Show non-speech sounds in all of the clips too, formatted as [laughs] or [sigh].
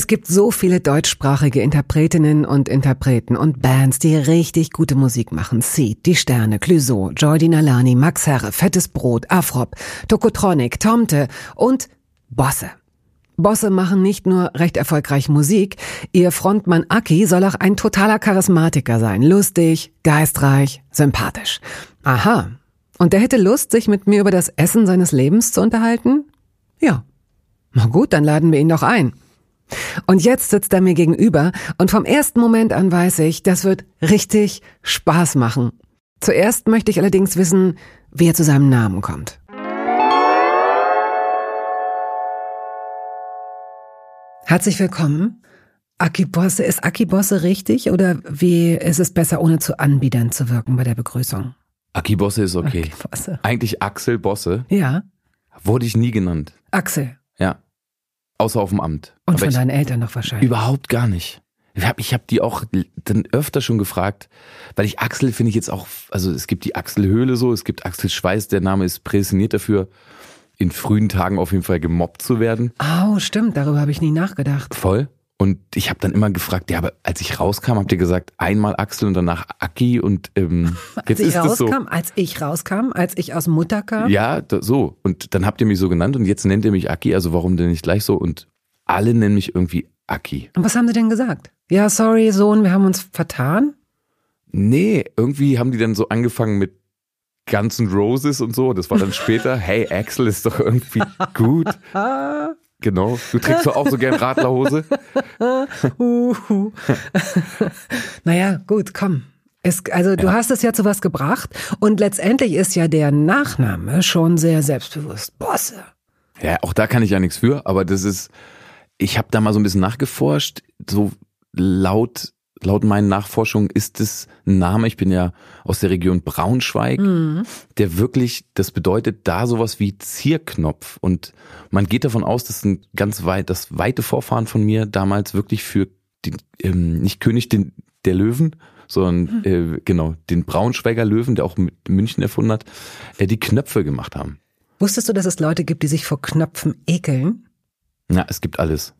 Es gibt so viele deutschsprachige Interpretinnen und Interpreten und Bands, die richtig gute Musik machen. Seed, Die Sterne, Clüso, Jordi Nalani, Max Herre, Fettes Brot, Afrop, Tokotronic, Tomte und Bosse. Bosse machen nicht nur recht erfolgreich Musik, ihr Frontmann Aki soll auch ein totaler Charismatiker sein. Lustig, geistreich, sympathisch. Aha. Und der hätte Lust, sich mit mir über das Essen seines Lebens zu unterhalten? Ja. Na gut, dann laden wir ihn doch ein. Und jetzt sitzt er mir gegenüber und vom ersten Moment an weiß ich, das wird richtig Spaß machen. Zuerst möchte ich allerdings wissen, wie er zu seinem Namen kommt. Herzlich willkommen. Akibosse, ist Akibosse richtig oder wie ist es besser, ohne zu anbiedern zu wirken bei der Begrüßung? Akibosse ist okay. Akibosse. Eigentlich Axel Bosse. Ja, Wurde ich nie genannt. Axel. Außer auf dem Amt. Und Aber von deinen Eltern noch wahrscheinlich. Überhaupt gar nicht. Ich habe ich hab die auch dann öfter schon gefragt, weil ich Axel finde ich jetzt auch, also es gibt die Axelhöhle so, es gibt Axel Schweiß, der Name ist prädestiniert dafür, in frühen Tagen auf jeden Fall gemobbt zu werden. Oh, stimmt, darüber habe ich nie nachgedacht. Voll. Und ich habe dann immer gefragt, ja, aber als ich rauskam, habt ihr gesagt, einmal Axel und danach Aki und ähm, [laughs] Als jetzt ich ist es so. rauskam, als ich rauskam, als ich aus Mutter kam. Ja, da, so. Und dann habt ihr mich so genannt und jetzt nennt ihr mich Aki, also warum denn nicht gleich so? Und alle nennen mich irgendwie Aki. Und was haben sie denn gesagt? Ja, sorry, Sohn, wir haben uns vertan. Nee, irgendwie haben die dann so angefangen mit Guns N' Roses und so. Das war dann später, hey, Axel ist doch irgendwie [laughs] gut. [laughs] Genau. Du trägst doch auch so gern Radlerhose. [laughs] Uhu. [laughs] naja, gut, komm. Es, also du Ja. hast es ja zu was gebracht und letztendlich ist ja der Nachname schon sehr selbstbewusst. Bosse. Ja, auch da kann ich ja nichts für, aber das ist, ich habe da mal so ein bisschen nachgeforscht. So laut, laut meinen Nachforschungen ist es ein Name, ich bin ja aus der Region Braunschweig, der wirklich, das bedeutet da sowas wie Zierknopf. Und man geht davon aus, dass ein ganz weit, das weite Vorfahren von mir damals wirklich für den, ähm, nicht König den, der Löwen, sondern äh, genau, den Braunschweiger Löwen, der auch mit München erfunden hat, äh, die Knöpfe gemacht haben. Wusstest du, dass es Leute gibt, die sich vor Knöpfen ekeln? Ja, es gibt alles.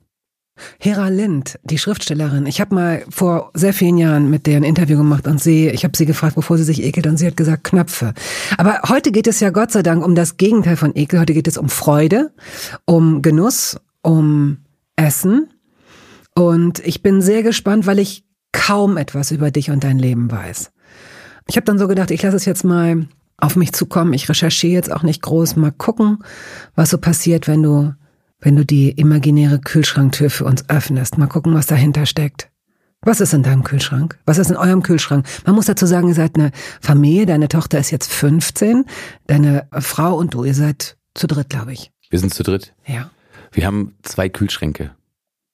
Hera Lind, die Schriftstellerin. Ich habe mal vor sehr vielen Jahren mit der ein Interview gemacht und sie, ich habe sie gefragt, wovor sie sich ekelt und sie hat gesagt Knöpfe. Aber heute geht es ja Gott sei Dank um das Gegenteil von Ekel. Heute geht es um Freude, um Genuss, um Essen. Und ich bin sehr gespannt, weil ich kaum etwas über dich und dein Leben weiß. Ich habe dann so gedacht, ich lasse es jetzt mal auf mich zukommen. Ich recherchiere jetzt auch nicht groß. Mal gucken, was so passiert, wenn du wenn du die imaginäre Kühlschranktür für uns öffnest. Mal gucken, was dahinter steckt. Was ist in deinem Kühlschrank? Was ist in eurem Kühlschrank? Man muss dazu sagen, ihr seid eine Familie, deine Tochter ist jetzt 15, deine Frau und du, ihr seid zu dritt, glaube ich. Wir sind zu dritt. Ja. Wir haben zwei Kühlschränke.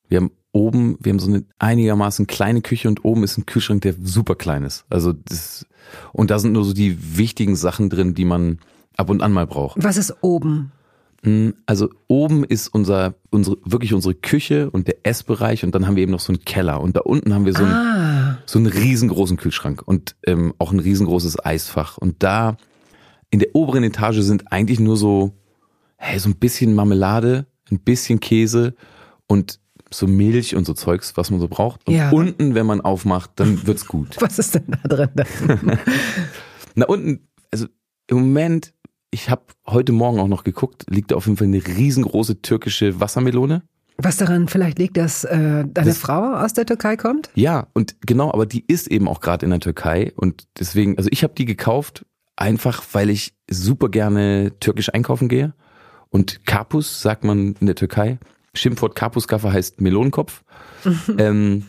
Wir haben oben, wir haben so eine einigermaßen kleine Küche und oben ist ein Kühlschrank, der super klein ist. Also das, und da sind nur so die wichtigen Sachen drin, die man ab und an mal braucht. Was ist oben? Mm, Also oben ist unser, unsere, wirklich unsere Küche und der Essbereich und dann haben wir eben noch so einen Keller und da unten haben wir so einen, Ah, so einen riesengroßen Kühlschrank und ähm, auch ein riesengroßes Eisfach. Und da in der oberen Etage sind eigentlich nur so, hey, so ein bisschen Marmelade, ein bisschen Käse und so Milch und so Zeugs, was man so braucht. Und Ja. unten, wenn man aufmacht, dann wird's gut. [laughs] was ist denn da drin? [laughs] Na unten, also im Moment, ich habe heute Morgen auch noch geguckt, liegt da auf jeden Fall eine riesengroße türkische Wassermelone. Was daran vielleicht liegt, dass äh, deine Das- Frau aus der Türkei kommt? Ja, und genau, aber die ist eben auch gerade in der Türkei und deswegen, also ich habe die gekauft, einfach weil ich super gerne türkisch einkaufen gehe und Karpus sagt man in der Türkei. Schimpfwort Karpuskaffer heißt Melonenkopf. [laughs] ähm,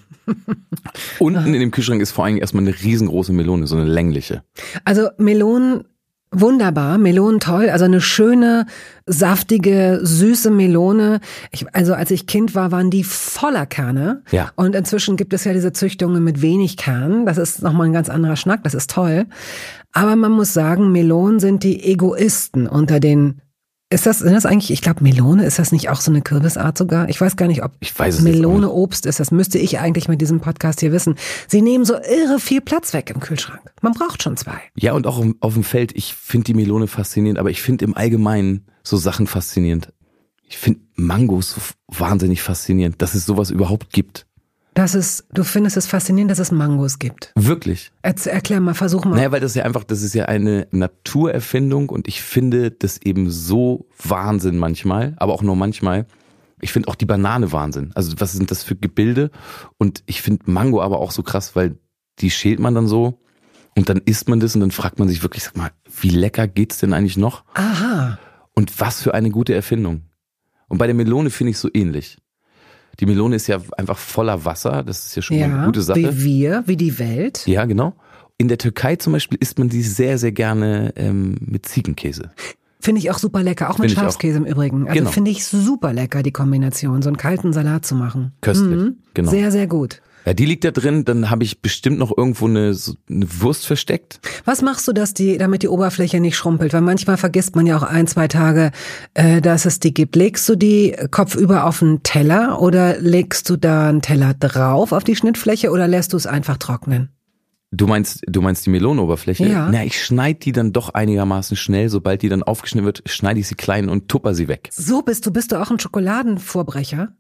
unten in dem Kühlschrank ist vor allem erstmal eine riesengroße Melone, so eine längliche. Also Melonen Wunderbar, Melonen toll, also eine schöne, saftige, süße Melone. Ich, also als ich Kind war, waren die voller Kerne. Ja. Und inzwischen gibt es ja diese Züchtungen mit wenig Kern. Das ist nochmal ein ganz anderer Schnack, das ist toll. Aber man muss sagen, Melonen sind die Egoisten unter den ist das, sind das eigentlich, ich glaube, Melone, ist das nicht auch so eine Kürbisart sogar? Ich weiß gar nicht, ob Ich weiß es Melone. Obst ist. Das müsste ich eigentlich mit diesem Podcast hier wissen. Sie nehmen so irre viel Platz weg im Kühlschrank. Man braucht schon zwei. Ja, und auch auf- dem Feld, ich finde die Melone faszinierend, aber ich finde im Allgemeinen so Sachen faszinierend. Ich finde Mangos wahnsinnig faszinierend, dass es sowas überhaupt gibt. Das ist, du findest es faszinierend, dass es Mangos gibt. Wirklich. Erz- Erklär mal, versuch mal. Naja, weil das ja einfach, das ist ja eine Naturerfindung und ich finde das eben so Wahnsinn manchmal, aber auch nur manchmal. Ich finde auch die Banane Wahnsinn. Also was sind das für Gebilde? Und ich finde Mango aber auch so krass, weil die schält man dann so und dann isst man das und dann fragt man sich wirklich, sag mal, wie lecker geht's denn eigentlich noch? Aha. Und was für eine gute Erfindung. Und bei der Melone finde ich so ähnlich. Die Melone ist ja einfach voller Wasser, das ist ja schon mal Ja, eine gute Sache. wie wir, wie die Welt. Ja, genau. In der Türkei zum Beispiel isst man die sehr, sehr gerne ähm, mit Ziegenkäse. Finde ich auch super lecker, auch mit auch. Schafskäse im Übrigen. Also Genau. finde ich super lecker, die Kombination, so einen kalten Salat zu machen. Köstlich, genau. Sehr, sehr gut. Ja, die liegt da drin, dann habe ich bestimmt noch irgendwo eine, so eine Wurst versteckt. Was machst du, dass die, damit die Oberfläche nicht schrumpelt? Weil manchmal vergisst man ja auch ein, zwei Tage, äh, dass es die gibt. Legst du die kopfüber auf einen Teller oder legst du da einen Teller drauf auf die Schnittfläche oder lässt du es einfach trocknen? Du meinst, du meinst die Melonenoberfläche? Ja. Na, ich schneide die dann doch einigermaßen schnell. Sobald die dann aufgeschnitten wird, schneide ich sie klein und tupper sie weg. So bist du, bist du auch ein Schokoladenvorbrecher?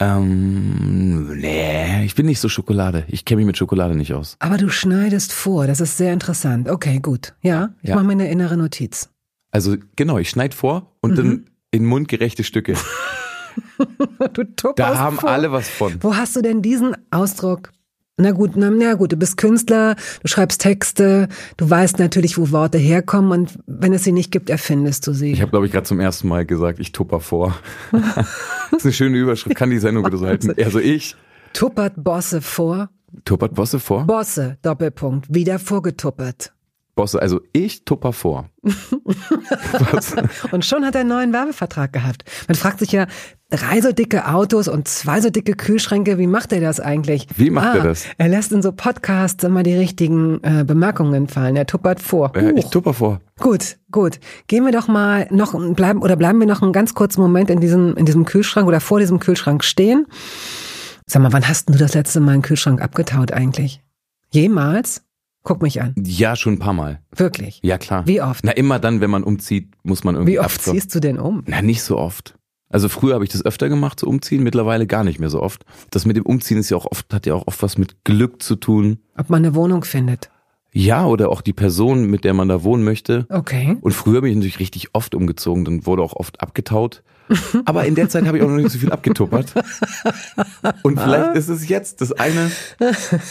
Ähm, nee, ich bin nicht so Schokolade. Ich kenne mich mit Schokolade nicht aus. Aber du schneidest vor, das ist sehr interessant. Okay, gut. Ja, ich Ja. mache mir eine innere Notiz. Also genau, ich schneide vor und Mhm. dann in mundgerechte Stücke. [laughs] Du tupperst Da haben vor. alle was von. Wo hast du denn diesen Ausdruck? Na gut, na, na gut, du bist Künstler, du schreibst Texte, du weißt natürlich, wo Worte herkommen und wenn es sie nicht gibt, erfindest du sie. Ich habe, glaube ich, gerade zum ersten Mal gesagt, ich tupper vor. [laughs] das ist eine schöne Überschrift, kann die Sendung wieder so halten. Also ich Tuppert Bosse vor, tuppert Bosse vor. Bosse, Doppelpunkt, wieder vorgetuppert. Bosse, also ich tupper vor. [laughs] Und schon hat er einen neuen Werbevertrag gehabt. Man fragt sich ja, drei so dicke Autos und zwei so dicke Kühlschränke, wie macht er das eigentlich? Wie macht ah, er das? Er lässt in so Podcasts immer die richtigen äh, Bemerkungen fallen. Er tuppert vor. Ja, ich tupper vor. Gut, gut. Gehen wir doch mal noch bleiben oder bleiben wir noch einen ganz kurzen Moment in diesem in diesem Kühlschrank oder vor diesem Kühlschrank stehen. Sag mal, wann hast denn du das letzte Mal einen Kühlschrank abgetaut eigentlich? Jemals? Guck mich an. Ja, schon ein paar Mal. Wirklich. Ja, klar. Wie oft? Na, immer dann, wenn man umzieht, muss man irgendwie Wie oft abzocken. ziehst du denn um? Na, nicht so oft. Also früher habe ich das öfter gemacht, so umziehen, mittlerweile gar nicht mehr so oft. Das mit dem Umziehen ist ja auch oft, hat ja auch oft was mit Glück zu tun. Ob man eine Wohnung findet? Ja, oder auch die Person, mit der man da wohnen möchte. Okay. Und früher bin ich natürlich richtig oft umgezogen, dann wurde auch oft abgetaut. Aber in der Zeit habe ich auch noch nicht so viel abgetuppert. Und vielleicht ist es jetzt das eine,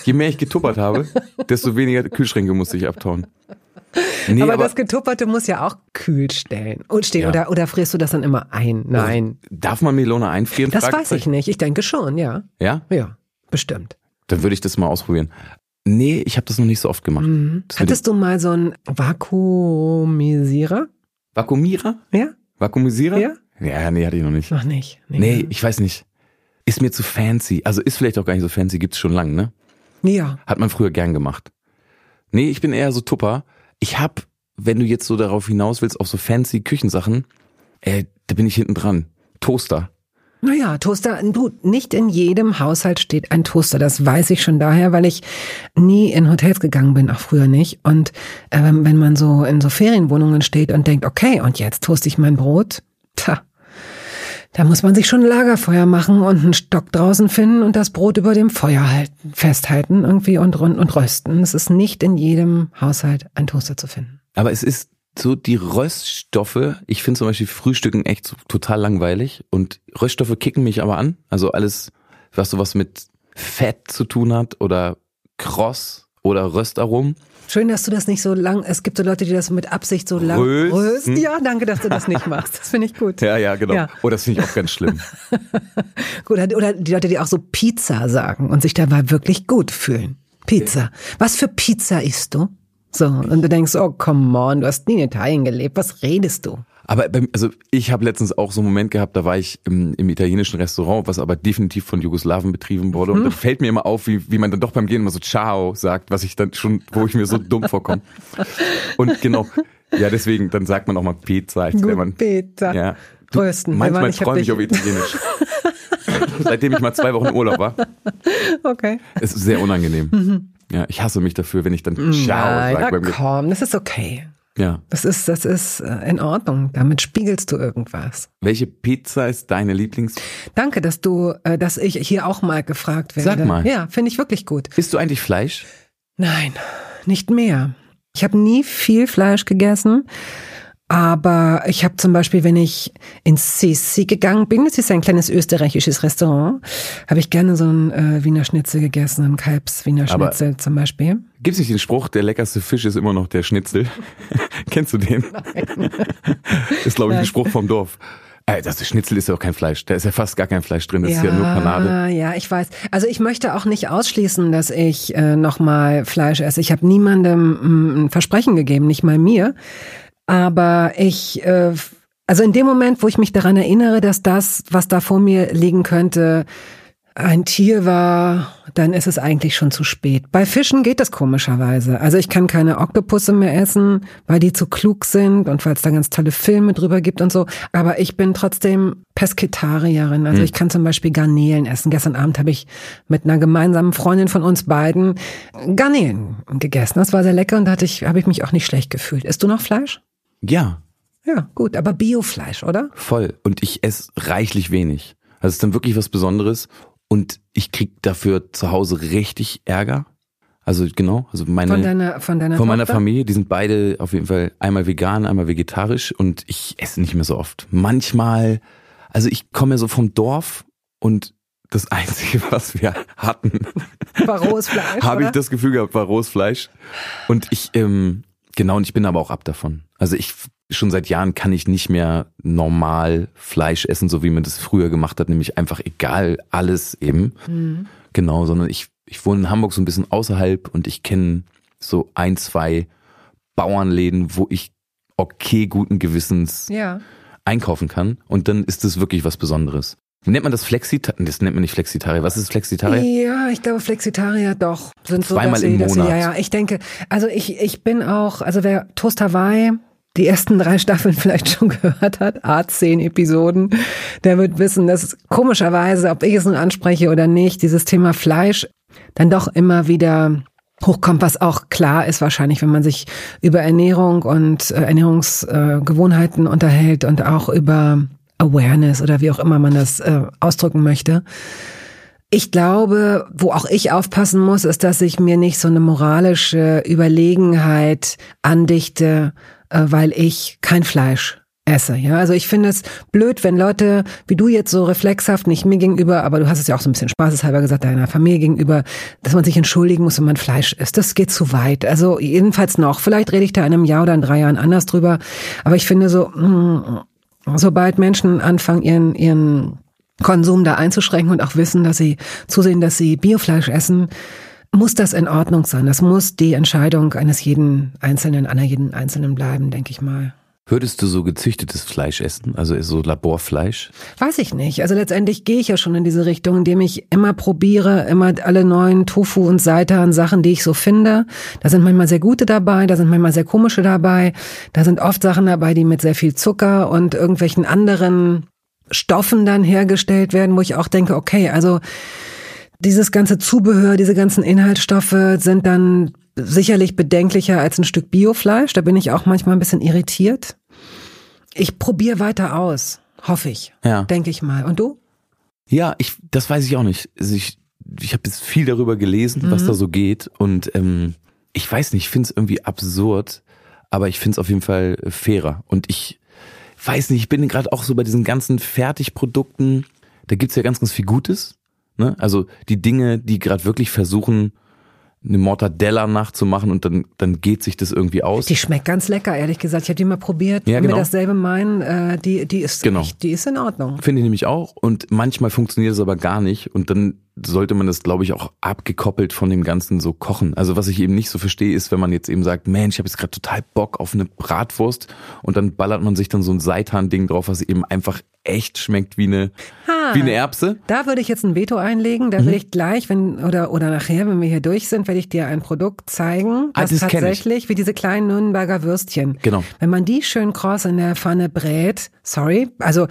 je mehr ich getuppert habe, desto weniger Kühlschränke musste ich abtauen. Nee, aber, aber, das Getupperte muss ja auch kühl stellen und stehen. Ja. Oder, oder frierst du das dann immer ein? Nein. darf man Melone einfrieren? Das weiß ich nicht. Ich denke schon, ja. Ja? Ja, bestimmt. Dann würde ich das mal ausprobieren. Nee, ich habe das noch nicht so oft gemacht. Mhm. Hattest du mal so einen Vakuumisierer? Vakuumierer? Ja? Vakuumisierer? Ja? Ja, nee, hatte ich noch nicht. Noch nicht. Nee, ich weiß nicht. Ist mir zu fancy. Also ist vielleicht auch gar nicht so fancy, gibt's schon lange, ne? Ja. Hat man früher gern gemacht. Nee, ich bin eher so Tupper. Ich hab, wenn du jetzt so darauf hinaus willst, auf so fancy Küchensachen, äh, da bin ich hinten dran. Toaster. Naja, Toaster, du, nicht in jedem Haushalt steht ein Toaster. Das weiß ich schon daher, weil ich nie in Hotels gegangen bin, auch früher nicht. Und ähm, wenn man so in so Ferienwohnungen steht und denkt, okay, und jetzt toast ich mein Brot, tja, da muss man sich schon ein Lagerfeuer machen und einen Stock draußen finden und das Brot über dem Feuer halten, festhalten irgendwie und, und, und rösten. Es ist nicht in jedem Haushalt ein Toaster zu finden. Aber es ist so die Röststoffe. Ich finde zum Beispiel Frühstücken echt so total langweilig. Und Röststoffe kicken mich aber an. Also alles, was so was mit Fett zu tun hat oder Kross oder Röstaromen. Schön, dass du das nicht so lang, es gibt so Leute, die das mit Absicht so lang Rösten. Ja, danke, dass du das nicht machst. Das finde ich gut. Ja, ja, genau. Ja. Oh, das finde ich auch ganz schlimm. [laughs] Gut, oder die Leute, die auch so Pizza sagen und sich dabei wirklich gut fühlen. Pizza. Was für Pizza isst du? So, und du denkst, oh, come on, du hast nie in Italien gelebt, was redest du? Aber also ich habe letztens auch so einen Moment gehabt, da war ich im, im italienischen Restaurant, was aber definitiv von Jugoslawen betrieben wurde. Und da fällt mir immer auf, wie, wie man dann doch beim Gehen immer so Ciao sagt, was ich dann schon, wo ich mir so dumm vorkomme. Und genau, ja, deswegen, dann sagt man auch mal Pizza, als wenn man. Peter. Ja. Du, Größten. manchmal ich träume ich dich- auf Italienisch. Seitdem ich mal zwei Wochen im Urlaub war. [laughs] Okay. Es ist sehr unangenehm. Ja, ich hasse mich dafür, wenn ich dann Ciao Nein, sage na komm, das ist okay. Ja. Das ist, das ist äh, in Ordnung. Damit spiegelst du irgendwas. Welche Pizza ist deine Lieblings? Danke, dass du, äh, dass ich hier auch mal gefragt werde. Sag mal. Ja, finde ich wirklich gut. Isst du eigentlich Fleisch? Nein, nicht mehr. Ich habe nie viel Fleisch gegessen, aber ich habe zum Beispiel, wenn ich ins Sissi gegangen bin, das ist ein kleines österreichisches Restaurant, habe ich gerne so ein äh, Wiener Schnitzel gegessen, ein Kalbs-Wiener Schnitzel zum Beispiel. Gibt's nicht den Spruch, der leckerste Fisch ist immer noch der Schnitzel? [laughs] Kennst du den? ist, glaube ich, ein Spruch vom Dorf. Das Schnitzel ist ja auch kein Fleisch. Da ist ja fast gar kein Fleisch drin. Das ist ja nur Panade. Ja, ich weiß. Also ich möchte auch nicht ausschließen, dass ich äh, nochmal Fleisch esse. Ich habe niemandem mm, ein Versprechen gegeben, nicht mal mir. Aber ich, äh, also in dem Moment, wo ich mich daran erinnere, dass das, was da vor mir liegen könnte, ein Tier war, dann ist es eigentlich schon zu spät. Bei Fischen geht das komischerweise. Also ich kann keine Oktopusse mehr essen, weil die zu klug sind und weil es da ganz tolle Filme drüber gibt und so. Aber ich bin trotzdem Pesketarierin. Also ich kann zum Beispiel Garnelen essen. Gestern Abend habe ich mit einer gemeinsamen Freundin von uns beiden Garnelen gegessen. Das war sehr lecker und da hatte ich, habe ich mich auch nicht schlecht gefühlt. Isst du noch Fleisch? Ja, Ja, gut, aber Biofleisch, oder? voll. Und ich esse reichlich wenig. Also es ist dann wirklich was Besonderes. Und ich krieg dafür zu Hause richtig Ärger. Also genau, also meine Von deiner, von deiner von meiner Tochter? Familie, die sind beide auf jeden Fall einmal vegan, einmal vegetarisch und ich esse nicht mehr so oft. Manchmal, also ich komme ja so vom Dorf und das [laughs] Einzige, was wir hatten, War rohes Fleisch, [laughs] habe ich das Gefühl gehabt, war rohes Fleisch. Und ich, ähm, genau, und ich bin aber auch ab davon. Also ich, schon seit Jahren kann ich nicht mehr normal Fleisch essen, so wie man das früher gemacht hat, nämlich einfach egal, alles eben. Mhm. Genau, sondern ich, ich wohne in Hamburg so ein bisschen außerhalb und ich kenne so ein, zwei Bauernläden, wo ich okay guten Gewissens Ja. einkaufen kann. Und dann ist das wirklich was Besonderes. Nennt man das Flexitarier? Das nennt man nicht Flexitarier. Was ist Flexitarier? Ja, ich glaube Flexitarier doch. Sind so, Zweimal im sie, Monat. Ja, ja, ich denke, also ich, ich bin auch, also wer Toast Hawaii die ersten drei Staffeln [laughs] vielleicht schon gehört hat, A10 Episoden, der wird wissen, dass komischerweise, ob ich es nun anspreche oder nicht, dieses Thema Fleisch dann doch immer wieder hochkommt, was auch klar ist wahrscheinlich, wenn man sich über Ernährung und äh, Ernährungsgewohnheiten unterhält und auch über Awareness oder wie auch immer man das äh, ausdrücken möchte. Ich glaube, wo auch ich aufpassen muss, ist, dass ich mir nicht so eine moralische Überlegenheit andichte, äh, weil ich kein Fleisch esse. Ja, also ich finde es blöd, wenn Leute wie du jetzt so reflexhaft nicht mir gegenüber, aber du hast es ja auch so ein bisschen spaßeshalber gesagt, deiner Familie gegenüber, dass man sich entschuldigen muss, wenn man Fleisch isst. Das geht zu weit. Also jedenfalls noch. Vielleicht rede ich da in einem Jahr oder in drei Jahren anders drüber. Aber ich finde so, mh, sobald Menschen anfangen, ihren, ihren Konsum da einzuschränken und auch wissen, dass sie zusehen, dass sie Biofleisch essen, muss das in Ordnung sein. Das muss die Entscheidung eines jeden Einzelnen, einer jeden Einzelnen bleiben, denke ich mal. Würdest du so gezüchtetes Fleisch essen? Also so Laborfleisch? Weiß ich nicht. Also letztendlich gehe ich ja schon in diese Richtung, indem ich immer probiere, immer alle neuen Tofu und Seitan Sachen, die ich so finde. Da sind manchmal sehr gute dabei, da sind manchmal sehr komische dabei. Da sind oft Sachen dabei, die mit sehr viel Zucker und irgendwelchen anderen Stoffen dann hergestellt werden, wo ich auch denke, okay, also dieses ganze Zubehör, diese ganzen Inhaltsstoffe sind dann sicherlich bedenklicher als ein Stück Biofleisch. Da bin ich auch manchmal ein bisschen irritiert. Ich probiere weiter aus, hoffe ich, Ja. denke ich mal. Und du? Ja, ich, das weiß ich auch nicht. Also ich, ich habe jetzt viel darüber gelesen, was da so geht. Und ähm, ich weiß nicht, ich finde es irgendwie absurd, aber ich finde es auf jeden Fall fairer. Und ich weiß nicht, ich bin gerade auch so bei diesen ganzen Fertigprodukten, da gibt's ja ganz, ganz viel Gutes. Ne? Also die Dinge, die gerade wirklich versuchen, eine Mortadella nachzumachen und dann, dann geht sich das irgendwie aus. Die schmeckt ganz lecker, ehrlich gesagt. Ich habe die mal probiert, Ja, genau. dasselbe meinen. Äh, die, die ist Genau. echt, die ist in Ordnung. Finde ich nämlich auch. Und manchmal funktioniert es aber gar nicht. Und dann sollte man das, glaube ich, auch abgekoppelt von dem ganzen so kochen. Also was ich eben nicht so verstehe, ist, wenn man jetzt eben sagt, Mensch, ich habe jetzt gerade total Bock auf eine Bratwurst und dann ballert man sich dann so ein Seitan-Ding drauf, was eben einfach echt schmeckt wie eine, Ah, wie eine Erbse. Da würde ich jetzt ein Veto einlegen. Da Mhm. will ich gleich, wenn oder oder nachher, wenn wir hier durch sind, werde ich dir ein Produkt zeigen, Ah, das, das kenn ich. tatsächlich wie diese kleinen Nürnberger Würstchen. Genau. Wenn man die schön kross in der Pfanne brät, sorry, also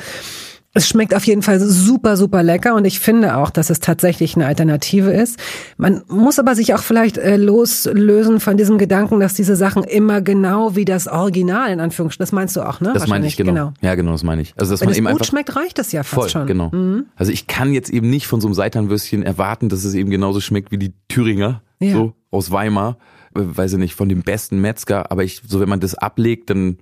es schmeckt auf jeden Fall super, super lecker und ich finde auch, dass es tatsächlich eine Alternative ist. Man muss aber sich auch vielleicht äh, loslösen von diesem Gedanken, dass diese Sachen immer genau wie das Original in Anführungsstrichen, das meinst du auch, ne? Das meine ich Wahrscheinlich, genau. Ja, genau, das meine ich. Also dass Wenn man es eben gut einfach schmeckt, reicht es ja fast voll, schon. genau. Also ich kann jetzt eben nicht von so einem Seitanwürstchen erwarten, dass es eben genauso schmeckt wie die Thüringer, Ja. so aus Weimar, äh, weiß ich nicht, von dem besten Metzger. Aber ich, so wenn man das ablegt, dann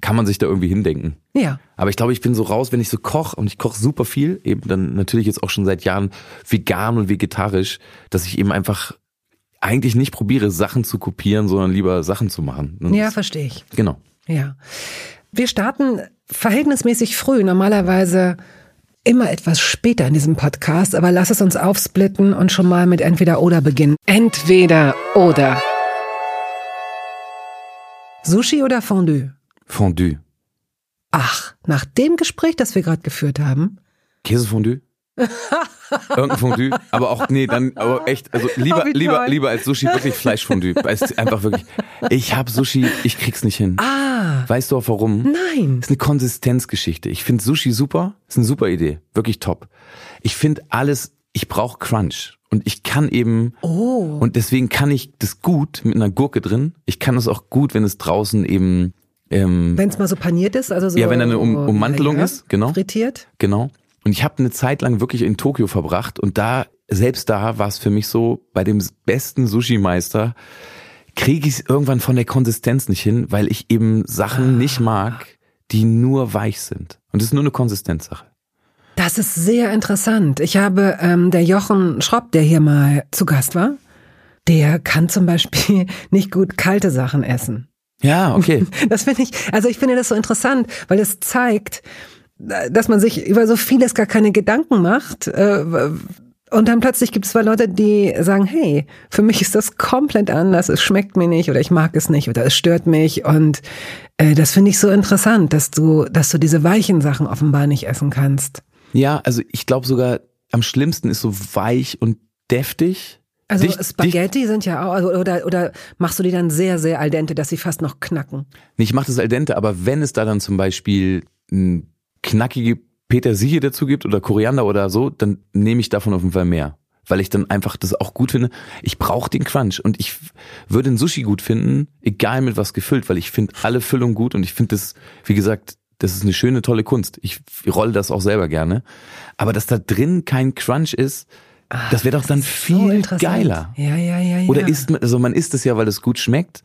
kann man sich da irgendwie hindenken. Ja. Aber ich glaube, ich bin so raus, wenn ich so koche und ich koche super viel, eben dann natürlich jetzt auch schon seit Jahren vegan und vegetarisch, dass ich eben einfach eigentlich nicht probiere, Sachen zu kopieren, sondern lieber Sachen zu machen. Und Ja, verstehe ich. genau. Ja. Wir starten verhältnismäßig früh, normalerweise immer etwas später in diesem Podcast, aber lass es uns aufsplitten und schon mal mit entweder oder beginnen. Entweder oder. Sushi oder Fondue? Fondue. Ach, nach dem Gespräch, das wir gerade geführt haben. Käsefondue? [laughs] Irgendein Fondue, aber auch, nee, dann, aber echt, also lieber, Oh, lieber, lieber als Sushi wirklich Fleischfondue. Weil es einfach wirklich, ich hab Sushi, ich krieg's nicht hin. Ah, Weißt du auch warum? nein. Das ist eine Konsistenzgeschichte. Ich finde Sushi super, ist eine super Idee, wirklich top. Ich finde alles, ich brauche Crunch und ich kann eben Oh. und deswegen kann ich das gut mit einer Gurke drin. Ich kann es auch gut, wenn es draußen eben ähm, Wenn es mal so paniert ist, also so. Ja, wenn da eine Um- Ummantelung ja, ist, genau. Frittiert. Genau. Und ich habe eine Zeit lang wirklich in Tokio verbracht und da, selbst da war es für mich so, bei dem besten Sushi-Meister kriege ich es irgendwann von der Konsistenz nicht hin, weil ich eben Sachen nicht mag, die nur weich sind. Und das ist nur eine Konsistenzsache. Das ist sehr interessant. Ich habe ähm, der Jochen Schropp, der hier mal zu Gast war, der kann zum Beispiel [laughs] nicht gut kalte Sachen essen. Ja, okay. [laughs] Das finde ich, also ich finde das so interessant, weil es zeigt, dass man sich über so vieles gar keine Gedanken macht. äh, Und dann plötzlich gibt es zwei Leute, die sagen, hey, für mich ist das komplett anders, es schmeckt mir nicht oder ich mag es nicht oder es stört mich. Und äh, das finde ich so interessant, dass du, dass du diese weichen Sachen offenbar nicht essen kannst. Ja, also ich glaube sogar, am schlimmsten ist so weich und deftig. Also Dicht- Spaghetti sind ja auch, also, oder, oder machst du die dann sehr, sehr al dente, dass sie fast noch knacken? Nee, ich mache das al dente, aber wenn es da dann zum Beispiel ein knackige Petersilie dazu gibt oder Koriander oder so, dann nehme ich davon auf jeden Fall mehr. Weil ich dann einfach das auch gut finde. Ich brauche den Crunch und ich würde ein Sushi gut finden, egal mit was gefüllt, weil ich finde alle Füllungen gut und ich finde das, wie gesagt, das ist eine schöne, tolle Kunst. Ich rolle das auch selber gerne. Aber dass da drin kein Crunch ist, das wäre doch dann So viel interessant. geiler. Ja, ja, ja, ja. Oder isst man, also man isst es ja, weil es gut schmeckt.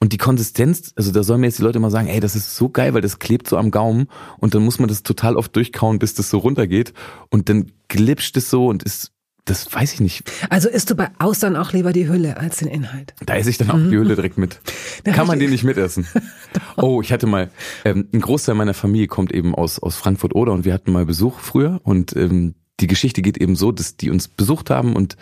Und die Konsistenz, also da sollen mir jetzt die Leute mal sagen, ey, das ist so geil, weil das klebt so am Gaumen und dann muss man das total oft durchkauen, bis das so runtergeht und dann glitscht es so und ist, das weiß ich nicht. Also isst du bei Austern auch lieber die Hülle als den Inhalt? Da esse ich dann auch die Hülle direkt mit. [laughs] Kann man den nicht mitessen? [laughs] Oh, ich hatte mal, ähm, ein Großteil meiner Familie kommt eben aus, aus Frankfurt-Oder und wir hatten mal Besuch früher und ähm, die Geschichte geht eben so, dass die uns besucht haben und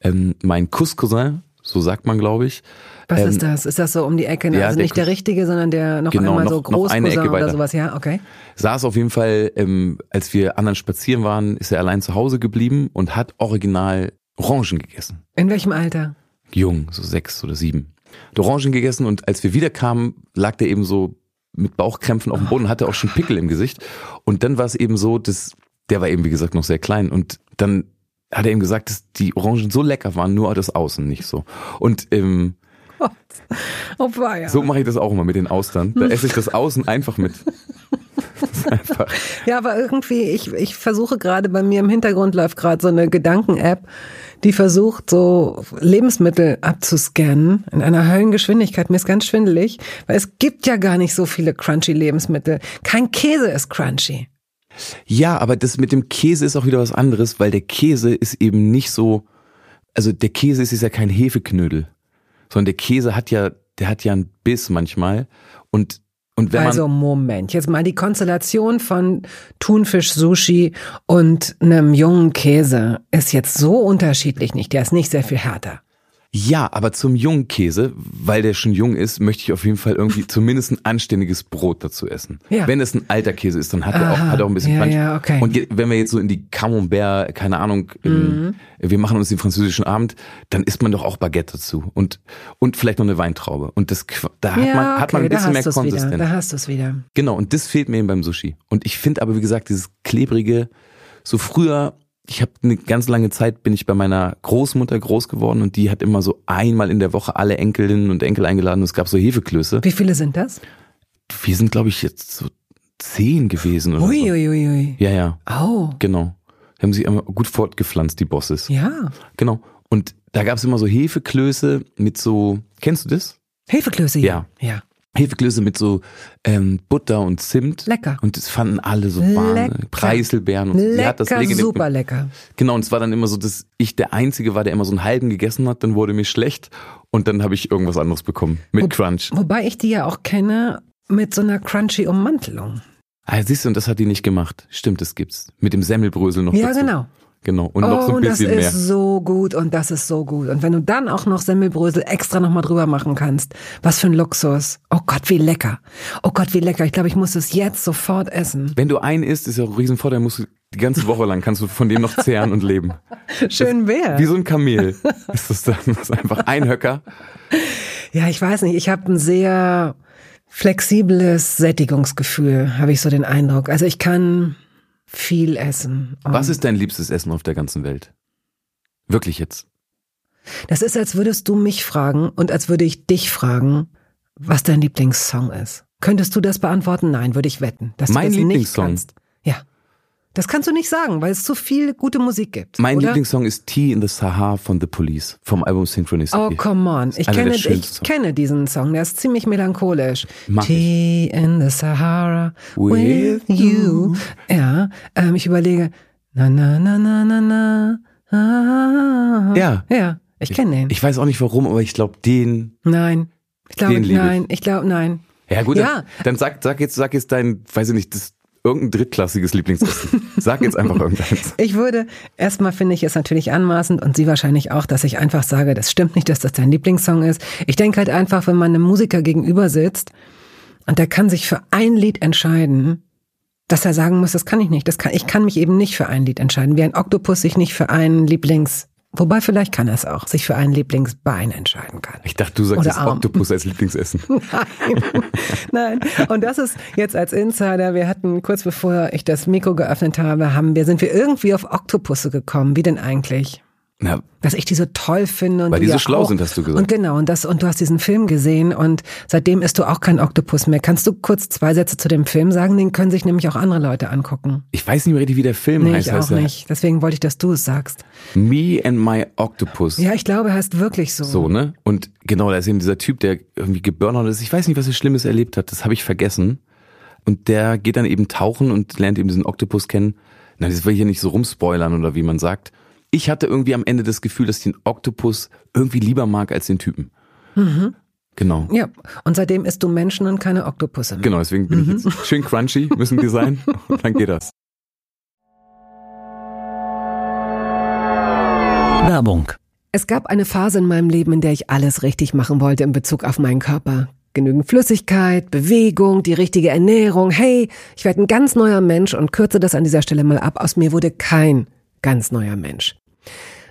ähm, mein Kusscousin, so sagt man glaube ich, Was ähm, ist das? Ist das so um die Ecke? ja, also nicht der richtige, sondern der noch Genau, einmal so noch- noch eine Großcousin Ecke oder weiter. sowas, ja, okay. saß auf jeden Fall, ähm, als wir anderen spazieren waren, ist er allein zu Hause geblieben und hat original Orangen gegessen. In welchem Alter? Jung, so sechs oder sieben. Hat Orangen gegessen und als wir wiederkamen, lag der eben so mit Bauchkrämpfen auf dem Boden, hatte auch schon Pickel im Gesicht. Und dann war es eben so, dass der war eben, wie gesagt, noch sehr klein. Und dann hat er ihm gesagt, dass die Orangen so lecker waren, nur das Außen nicht so. Und ähm, Gott. Oh, war ja. so mache ich das auch immer mit den Austern. Da esse ich das Außen einfach mit. [laughs] Einfach. Ja, aber irgendwie, ich, ich versuche gerade, bei mir im Hintergrund läuft gerade so eine Gedanken-App, die versucht, so Lebensmittel abzuscannen in einer Höllengeschwindigkeit. Mir ist ganz schwindelig, weil es gibt ja gar nicht so viele crunchy Lebensmittel. Kein Käse ist crunchy. Ja, aber das mit dem Käse ist auch wieder was anderes, weil der Käse ist eben nicht so, also der Käse ist, ist ja kein Hefeknödel, sondern der Käse hat ja, der hat ja einen Biss manchmal und Und wenn also Moment, jetzt mal die Konstellation von Thunfisch-Sushi und einem jungen Käse ist jetzt so unterschiedlich nicht. Der ist nicht sehr viel härter. Ja, aber zum jungen Käse, weil der schon jung ist, möchte ich auf jeden Fall irgendwie [laughs] zumindest ein anständiges Brot dazu essen. Ja. Wenn es ein alter Käse ist, dann hat er auch, hat er auch ein bisschen Ja, Crunch. ja, okay. Und wenn wir jetzt so in die Camembert, keine Ahnung, in, Mhm. wir machen uns den französischen Abend, dann isst man doch auch Baguette dazu und, und vielleicht noch eine Weintraube. Und das, da hat ja, man, hat man okay, ein bisschen mehr. Konsistenz. Da hast du es wieder. Genau, und das fehlt mir eben beim Sushi. Und ich finde aber, wie gesagt, dieses klebrige, so früher, ich habe eine ganz lange Zeit, bin ich bei meiner Großmutter groß geworden und die hat immer so einmal in der Woche alle Enkelinnen und Enkel eingeladen und es gab so Hefeklöße. Wie viele sind das? Wir sind, glaube ich, jetzt so zehn gewesen oder so. Uiuiui. Ja, ja, Oh, genau. Die haben sich immer gut fortgepflanzt, die Bosses. ja. Genau. Und da gab es immer so Hefeklöße mit so, kennst du das? Hefeklöße. Ja. Ja. Hefeklöße mit so ähm, Butter und Zimt. Lecker. Und das fanden alle so Lecker. wahnsinnig. Preiselbeeren. Und sie hat das Lecker, super lecker. Genau, und es war dann immer so, dass ich der Einzige war, der immer so einen halben gegessen hat, dann wurde mir schlecht und dann habe ich irgendwas anderes bekommen. Mit Crunch. Wobei ich die ja auch kenne mit so einer crunchy Ummantelung. Ah, siehst du, und das hat die nicht gemacht. Stimmt, das gibt's. Mit dem Semmelbrösel noch Ja, dazu. genau. Genau. Und noch so oh, ein das bisschen ist mehr. so gut und das ist so gut. Und wenn du dann auch noch Semmelbrösel extra nochmal drüber machen kannst, was für ein Luxus. Oh Gott, wie lecker. Oh Gott, wie lecker. Ich glaube, ich muss es jetzt sofort essen. Wenn du einen isst, ist ja auch ein Riesenvorteil, musst du die ganze Woche lang kannst du von dem noch zehren und leben. [laughs] Schön wär. Wie so ein Kamel [laughs] ist das dann. Das ist einfach ein Höcker. Ja, ich weiß nicht. Ich habe ein sehr flexibles Sättigungsgefühl, habe ich so den Eindruck. Also ich kann viel essen. Und Was ist dein liebstes Essen auf der ganzen Welt? Wirklich jetzt. Das ist, als würdest du mich fragen und als würde ich dich fragen, was dein Lieblingssong ist. Könntest du das beantworten? Nein, würde ich wetten. Dass Mein du das Lieblingssong? Nicht kannst. Das kannst du nicht sagen, weil es zu viel gute Musik gibt. Mein oder? Lieblingssong ist Tea in the Sahara von The Police vom Album Synchronicity. Oh, come on. Ich kenne, ich kenne diesen Song. Der ist ziemlich melancholisch. Mag Tea in the Sahara With with you. Ja, ähm, ich überlege. Na, na, na, na, na, na. Ah. Ja. Ja, ich kenne den. Ich weiß auch nicht warum, aber ich glaube den. nein. Ich glaube, liebe ich. nein. Ich glaube, nein. Ja gut, Ja. Dann, dann sag, sag jetzt, sag jetzt dein, weiß ich nicht, das irgendein drittklassiges Lieblingsessen. sag jetzt einfach irgendeins. [laughs] Ich würde, erstmal finde ich es natürlich anmaßend und Sie wahrscheinlich auch, dass ich einfach sage, das stimmt nicht, dass das dein Lieblingssong ist. Ich denke halt einfach, wenn man einem Musiker gegenüber sitzt und der kann sich für ein Lied entscheiden, dass er sagen muss, das kann ich nicht. Das kann, ich kann mich eben nicht für ein Lied entscheiden, wie ein Oktopus sich nicht für einen Lieblings, wobei vielleicht kann er es auch, sich für ein Lieblingsbein entscheiden kann. Ich dachte, du sagst Arm. Oktopus als Lieblingsessen. [laughs] Nein, nein. Und das ist jetzt als Insider. Wir hatten kurz bevor ich das Mikro geöffnet habe, haben wir sind wir irgendwie auf Oktopusse gekommen. Wie denn eigentlich? Na, Dass ich die so toll finde und Weil du die so ja schlau auch. sind, hast du gesagt. Und genau und das und du hast diesen Film gesehen und seitdem isst du auch kein Oktopus mehr. Kannst du kurz zwei Sätze zu dem Film sagen? Den können sich nämlich auch andere Leute angucken. ich weiß nicht mehr richtig, wie der Film Nee, heißt. ich heißt auch er nicht. Deswegen wollte ich, dass du es sagst. Me and my Octopus. Ja, ich glaube, er heißt wirklich so. So, ne? Und genau, da ist eben dieser Typ, der irgendwie geburnert ist. Ich weiß nicht, was er Schlimmes erlebt hat. Das habe ich vergessen. Und der geht dann eben tauchen und lernt eben diesen Oktopus kennen. Na, das will ich hier nicht so rumspoilern oder wie man sagt. Ich hatte irgendwie am Ende das Gefühl, dass ich den Oktopus irgendwie lieber mag als den Typen. Genau. Ja, und seitdem isst du Menschen und keine Oktopusse mehr. Genau, deswegen bin ich jetzt schön crunchy, müssen die sein. [laughs] Und dann geht das. Werbung. Es gab eine Phase in meinem Leben, in der ich alles richtig machen wollte in Bezug auf meinen Körper. Genügend Flüssigkeit, Bewegung, die richtige Ernährung. Hey, ich werde ein ganz neuer Mensch und kürze das an dieser Stelle mal ab. Aus mir wurde kein ganz neuer Mensch.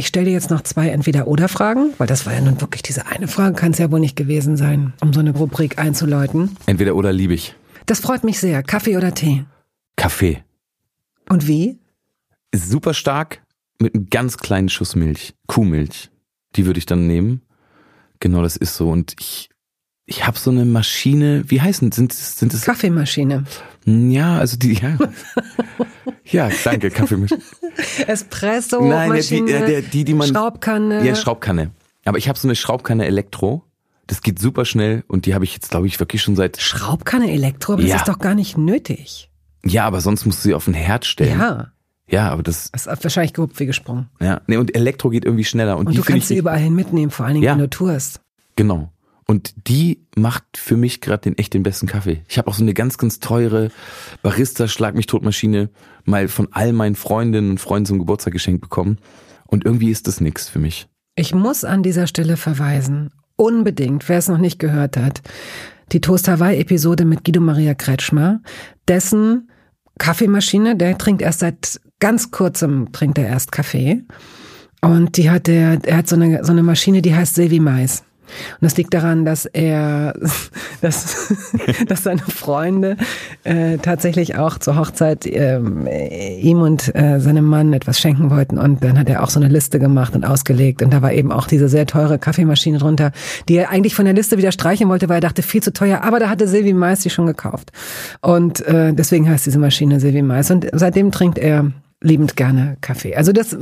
Ich stelle dir jetzt noch zwei Entweder-Oder-Fragen, weil das war ja nun wirklich diese eine Frage, kann es ja wohl nicht gewesen sein, um so eine Rubrik einzuläuten. Entweder oder liebe ich. Das freut mich sehr. Kaffee oder Tee? Kaffee. Und wie? Super stark mit einem ganz kleinen Schuss Milch. Kuhmilch. Die würde ich dann nehmen. Genau, das ist so. Und ich, ich habe so eine Maschine, wie heißen, sind, sind es? Kaffeemaschine. Ja, also die, ja. [laughs] ja, danke, Kaffeemaschine. Espresso, Nein, ja, Maschine, die, äh, die, die man. Schraubkanne. Ja, Schraubkanne. Aber ich habe so eine Schraubkanne Elektro. Das geht super schnell und die habe ich jetzt, glaube ich, wirklich schon seit. Schraubkanne Elektro, aber Ja. das ist doch gar nicht nötig. Ja, aber sonst musst du sie auf den Herd stellen. Ja, Ja, aber das. das ist wahrscheinlich gehupft wie gesprungen. Ja, nee, und Elektro geht irgendwie schneller. Und, Und du kannst sie überall hin mitnehmen, vor allen Dingen, Ja. wenn du tourst. Genau. Und die macht für mich gerade den echt den besten Kaffee. Ich habe auch so eine ganz, ganz teure Barista Schlag mich tot Maschine mal von all meinen Freundinnen und Freunden zum Geburtstag geschenkt bekommen. Und irgendwie ist das nix für mich. Ich muss an dieser Stelle verweisen, unbedingt, wer es noch nicht gehört hat, die Toast Hawaii-Episode mit Guido Maria Kretschmer, dessen Kaffeemaschine, der trinkt erst seit ganz kurzem, trinkt er erst Kaffee. Und die hat der, er hat so eine, so eine Maschine, die heißt Sevi Mais. Und das liegt daran, dass er, [laughs] dass, [laughs] dass seine Freunde äh, tatsächlich auch zur Hochzeit ähm, äh, ihm und äh, seinem Mann etwas schenken wollten. Und dann hat er auch so eine Liste gemacht und ausgelegt. Und da war eben auch diese sehr teure Kaffeemaschine drunter, die er eigentlich von der Liste wieder streichen wollte, weil er dachte, viel zu teuer. Aber da hatte Silvi Mais die schon gekauft. Und äh, deswegen heißt diese Maschine Silvi Mais. Und seitdem trinkt er liebend gerne Kaffee. Also das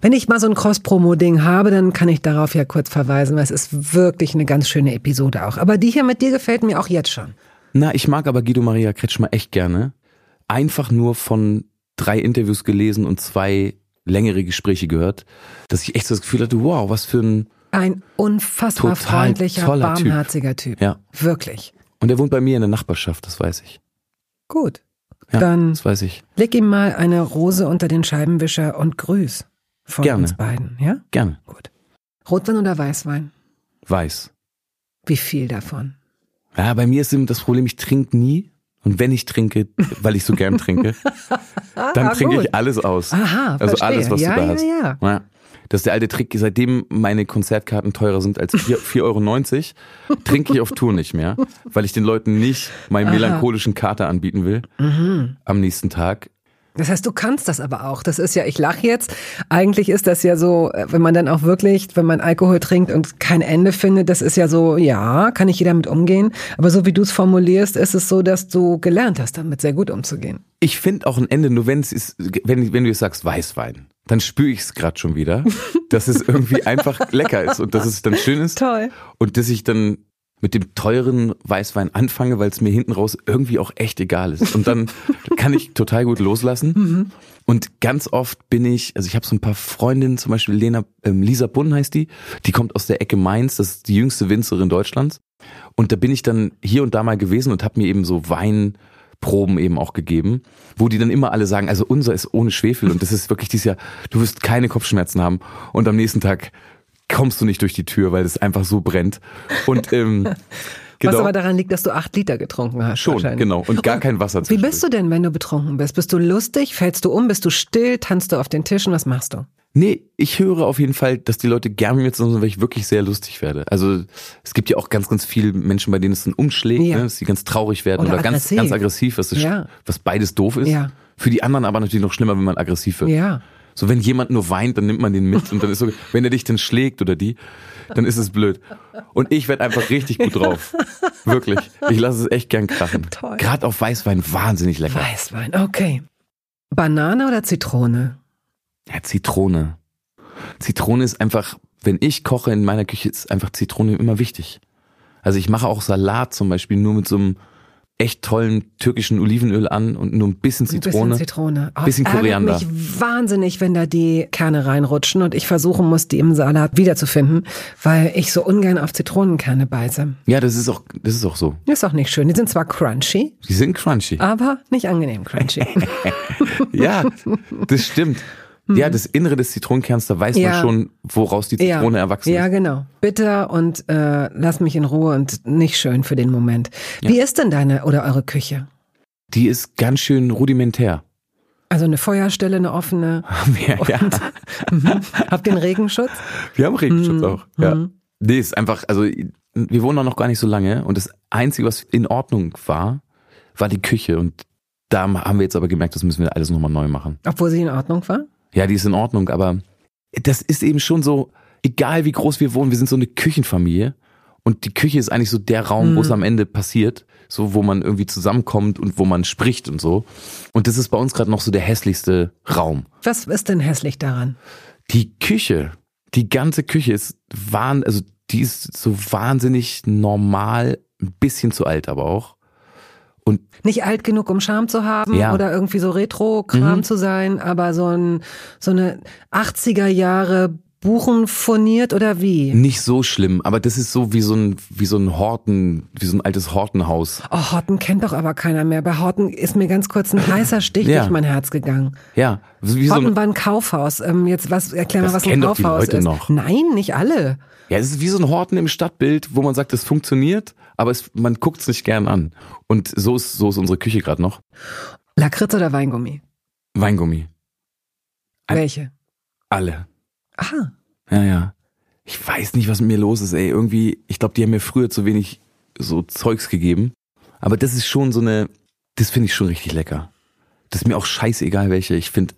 wenn ich mal so ein Cross-Promo-Ding habe, dann kann ich darauf ja kurz verweisen, weil es ist wirklich eine ganz schöne Episode auch. Aber die hier mit dir gefällt mir auch jetzt schon. Na, ich mag aber Guido Maria Kretschmer echt gerne. Einfach nur von drei Interviews gelesen und zwei längere Gespräche gehört, dass ich echt so das Gefühl hatte, wow, was für ein Ein unfassbar freundlicher, toller Typ. barmherziger Typ. Ja. Wirklich. Und er wohnt bei mir in der Nachbarschaft, das weiß ich. Gut. Ja, Dann das weiß ich. leg ihm mal eine Rose unter den Scheibenwischer und grüß von Gerne. uns beiden, ja? Gerne. Gut. Rotwein oder Weißwein? Weiß. Wie viel davon? Ja, bei mir ist eben das Problem, ich trinke nie. Und wenn ich trinke, weil ich so gern trinke, [laughs] dann Ah, trinke gut. ich alles aus. Aha, Also verstehe. alles, was ja, du da ja, hast. Ja, Ja. Das ist der alte Trick. Seitdem meine Konzertkarten teurer sind als 4,90 4,90 Euro, trinke ich auf Tour nicht mehr, weil ich den Leuten nicht meinen Aha. melancholischen Kater anbieten will Mhm. am nächsten Tag. Das heißt, du kannst das aber auch. Das ist ja, ich lache jetzt. Eigentlich ist das ja so, äh, wenn man dann auch wirklich, wenn man Alkohol trinkt und kein Ende findet, das ist ja so, ja, kann ich jeder mit umgehen. Aber so wie du es formulierst, ist es so, dass du gelernt hast, damit sehr gut umzugehen. Ich finde auch ein Ende, nur wenn es ist, wenn, wenn du jetzt sagst Weißwein, dann spüre ich es gerade schon wieder, dass es irgendwie [laughs] einfach lecker ist und dass es dann schön ist. Toll. Und dass ich dann mit dem teuren Weißwein anfange, weil es mir hinten raus irgendwie auch echt egal ist. Und dann [laughs] kann ich total gut loslassen. Mhm. Und ganz oft bin ich, also ich habe so ein paar Freundinnen, zum Beispiel Lena, ähm, Lisa Bunn heißt die, die kommt aus der Ecke Mainz, das ist die jüngste Winzerin Deutschlands. Und da bin ich dann hier und da mal gewesen und habe mir eben so Weinproben eben auch gegeben, wo die dann immer alle sagen, also unser ist ohne Schwefel und das ist wirklich dieses Jahr, du wirst keine Kopfschmerzen haben und am nächsten Tag kommst du nicht durch die Tür, weil es einfach so brennt. Und ähm, [laughs] genau. Was aber daran liegt, dass du acht Liter getrunken hast. Schon, genau. Und gar kein Wasser Wie bist du denn, wenn du betrunken bist? Bist du lustig? Fällst du um? Bist du still? Tanzt du auf den Tischen? Was machst du? Nee, ich höre auf jeden Fall, dass die Leute gerne mit mir zusammen sind, weil ich wirklich sehr lustig werde. Also es gibt ja auch ganz, ganz viele Menschen, bei denen es dann umschlägt, Ja. ne, dass sie ganz traurig werden Oder oder, ganz, aggressiv. ganz aggressiv, was, das, Ja. was beides doof ist. Ja. Für die anderen aber natürlich noch schlimmer, wenn man aggressiv wird. Ja. So, wenn jemand nur weint, dann nimmt man den mit und dann ist so, wenn er dich dann schlägt oder die, dann ist es blöd. Und ich werde einfach richtig gut drauf. Wirklich. Ich lasse es echt gern krachen. Toll. Gerade auf Weißwein wahnsinnig lecker. Weißwein, okay. Banane oder Zitrone? Ja, Zitrone. Zitrone ist einfach, wenn ich koche in meiner Küche, ist einfach Zitrone immer wichtig. Also ich mache auch Salat zum Beispiel nur mit so einem echt tollen türkischen Olivenöl an und nur ein bisschen Ein Zitrone. bisschen Zitrone. Oh, Bisschen Koriander. mich wahnsinnig, wenn da die Kerne reinrutschen und ich versuchen muss, die im Salat wiederzufinden, weil ich so ungern auf Zitronenkerne beiße. Ja, das ist auch, das ist auch so. Ist auch nicht schön. Die sind zwar crunchy, Die sind crunchy. aber nicht angenehm crunchy. [laughs] Ja, das stimmt. Ja, das Innere des Zitronenkerns, da weiß Mhm. Ja. man schon, woraus die Zitrone erwachsen Ja, ist. genau. Bitter und äh, lass mich in Ruhe und nicht schön für den Moment. Wie ist denn deine oder eure Küche? Die ist ganz schön rudimentär. Also eine Feuerstelle, eine offene. Wir, [laughs] ja. [laughs] Mhm. Habt ihr einen Regenschutz? Wir haben Regenschutz Mhm. auch. Ja. Nee, ist einfach, also wir wohnen auch noch gar nicht so lange und das Einzige, was in Ordnung war, war die Küche und da haben wir jetzt aber gemerkt, das müssen wir alles nochmal neu machen. Obwohl sie in Ordnung war? Ja, die ist in Ordnung, aber das ist eben schon so, egal wie groß wir wohnen, wir sind so eine Küchenfamilie und die Küche ist eigentlich so der Raum, wo es am Ende passiert, so wo man irgendwie zusammenkommt und wo man spricht und so. Und das ist bei uns gerade noch so der hässlichste Raum. Was ist denn hässlich daran? Die Küche, die ganze Küche ist wahn, also die ist so wahnsinnig normal, ein bisschen zu alt aber auch. Und Nicht alt genug, um Charme zu haben Ja. oder irgendwie so Retro-Kram Mhm. zu sein, aber so ein so eine 80er Jahre Buchen furniert oder wie? nicht so schlimm, aber das ist so wie so ein, wie so ein Horten, wie so ein altes Hortenhaus. Oh, Horten kennt doch aber keiner mehr. Bei Horten ist mir ganz kurz ein heißer Stich Ja. durch mein Herz gegangen. Ja, wie so Horten ein, war ein Kaufhaus. Ähm, jetzt was, erklär mal, was ein kennen doch die Kaufhaus Leute ist. noch. Nein, nicht alle. ja, es ist wie so ein Horten im Stadtbild, wo man sagt, es funktioniert, aber es, man guckt es nicht gern an. Und so ist, so ist unsere Küche gerade noch. Lakritz oder Weingummi? Weingummi. Ein- Welche? Alle. Ah, Ja, ja. Ich weiß nicht, was mit mir los ist, ey. Irgendwie, ich glaube, die haben mir früher zu wenig so Zeugs gegeben. Aber das ist schon so eine, das finde ich schon richtig lecker. Das ist mir auch scheißegal, welche. Ich finde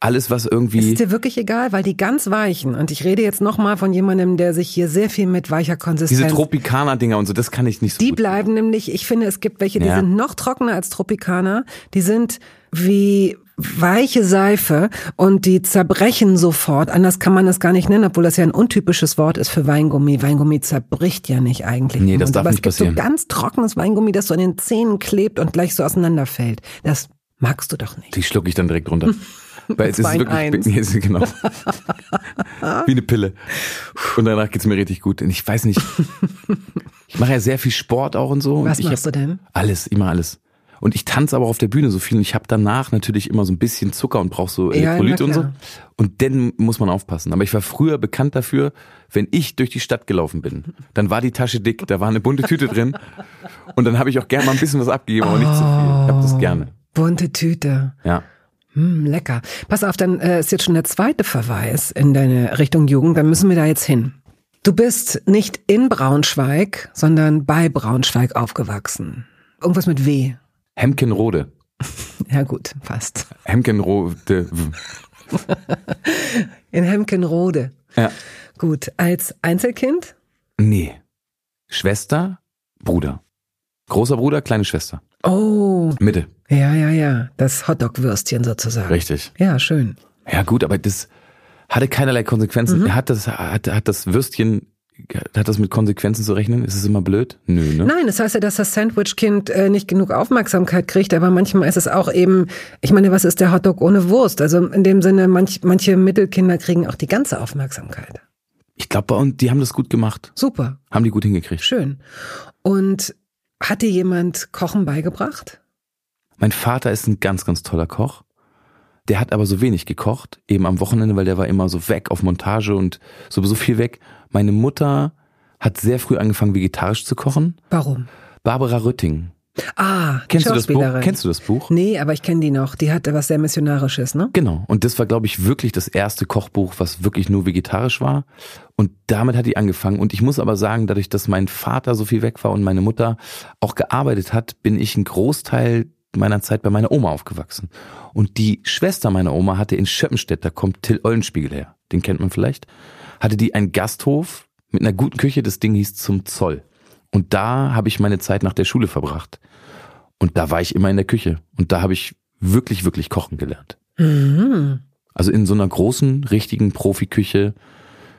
alles, was ist irgendwie. es dir wirklich egal, weil die ganz weichen, und ich rede jetzt nochmal von jemandem, der sich hier sehr viel mit weicher Konsistenz Diese Tropikaner-Dinger und so, das kann ich nicht so Die bleiben nämlich, ich finde, es gibt welche, die Ja. sind noch trockener als Tropikaner. Die sind wie weiche Seife und die zerbrechen sofort. Anders kann man das gar nicht nennen, obwohl das ja ein untypisches Wort ist für Weingummi. Weingummi zerbricht ja nicht eigentlich. Nee, das Mund. darf Aber nicht es gibt passieren. so ganz trockenes Weingummi, das so an den Zähnen klebt und gleich so auseinanderfällt. Das magst du doch nicht. Die schlucke ich dann direkt runter. [laughs] Weil es ist wirklich, nee, [laughs] ist genau. Wie eine Pille. Und danach geht's mir richtig gut. Und ich weiß nicht. [laughs] Ich mache ja sehr viel Sport auch und so. Was ich machst du denn? Alles, immer alles. Und ich tanze aber auf der Bühne so viel und ich habe danach natürlich immer so ein bisschen Zucker und brauche so Ja, Elektrolyte na und so. Und dann muss man aufpassen. Aber ich war früher bekannt dafür, wenn ich durch die Stadt gelaufen bin, dann war die Tasche dick, da war eine bunte Tüte drin. Und dann habe ich auch gerne mal ein bisschen was abgegeben, aber nicht zu viel. Ich habe das gerne. Bunte Tüte. Ja. Hm, lecker. Pass auf, dann äh, ist jetzt schon der zweite Verweis in deine Richtung Jugend. Dann müssen wir da jetzt hin. Du bist nicht in Braunschweig, sondern bei Braunschweig aufgewachsen. Irgendwas mit W. Hemkenrode. Ja gut, fast. Hemkenrode. In Hemkenrode. Ja. Gut, als Einzelkind? Nee. Schwester, Bruder. Großer Bruder, kleine Schwester. Oh, Mitte. ja, ja, ja. Das Hotdog-Würstchen sozusagen. Richtig. Ja, schön. Ja gut, aber das hatte keinerlei Konsequenzen. Er hat das, hat, hat das Würstchen, hat das mit Konsequenzen zu rechnen? Ist es immer blöd? Nö, ne? Nein, das heißt ja, dass das Sandwich-Kind äh, nicht genug Aufmerksamkeit kriegt, aber manchmal ist es auch eben, ich meine, was ist der Hotdog ohne Wurst? Also in dem Sinne, manch, manche Mittelkinder kriegen auch die ganze Aufmerksamkeit. Ich glaube, uns, die haben das gut gemacht. Super, Haben die gut hingekriegt. schön. Und hat dir jemand Kochen beigebracht? Mein Vater ist ein ganz, ganz toller Koch. Der hat aber so wenig gekocht, eben am Wochenende, weil der war immer so weg auf Montage und sowieso viel weg. Meine Mutter hat sehr früh angefangen, vegetarisch zu kochen. Warum? Barbara Rütting. Ah, Kennst du das Buch? Kennst du das Buch? Nee, aber ich kenne die noch. Die hatte was sehr Missionarisches, ne? Genau. Und das war, glaube ich, wirklich das erste Kochbuch, was wirklich nur vegetarisch war. Und damit hat die angefangen. Und ich muss aber sagen, dadurch, dass mein Vater so viel weg war und meine Mutter auch gearbeitet hat, bin ich einen Großteil meiner Zeit bei meiner Oma aufgewachsen. Und die Schwester meiner Oma hatte in Schöppenstedt, da kommt Till Eulenspiegel her, den kennt man vielleicht, hatte die einen Gasthof mit einer guten Küche, das Ding hieß zum Zoll. Und da habe ich meine Zeit nach der Schule verbracht. Und da war ich immer in der Küche. Und da habe ich wirklich, wirklich kochen gelernt. Mhm. Also in so einer großen, richtigen Profiküche.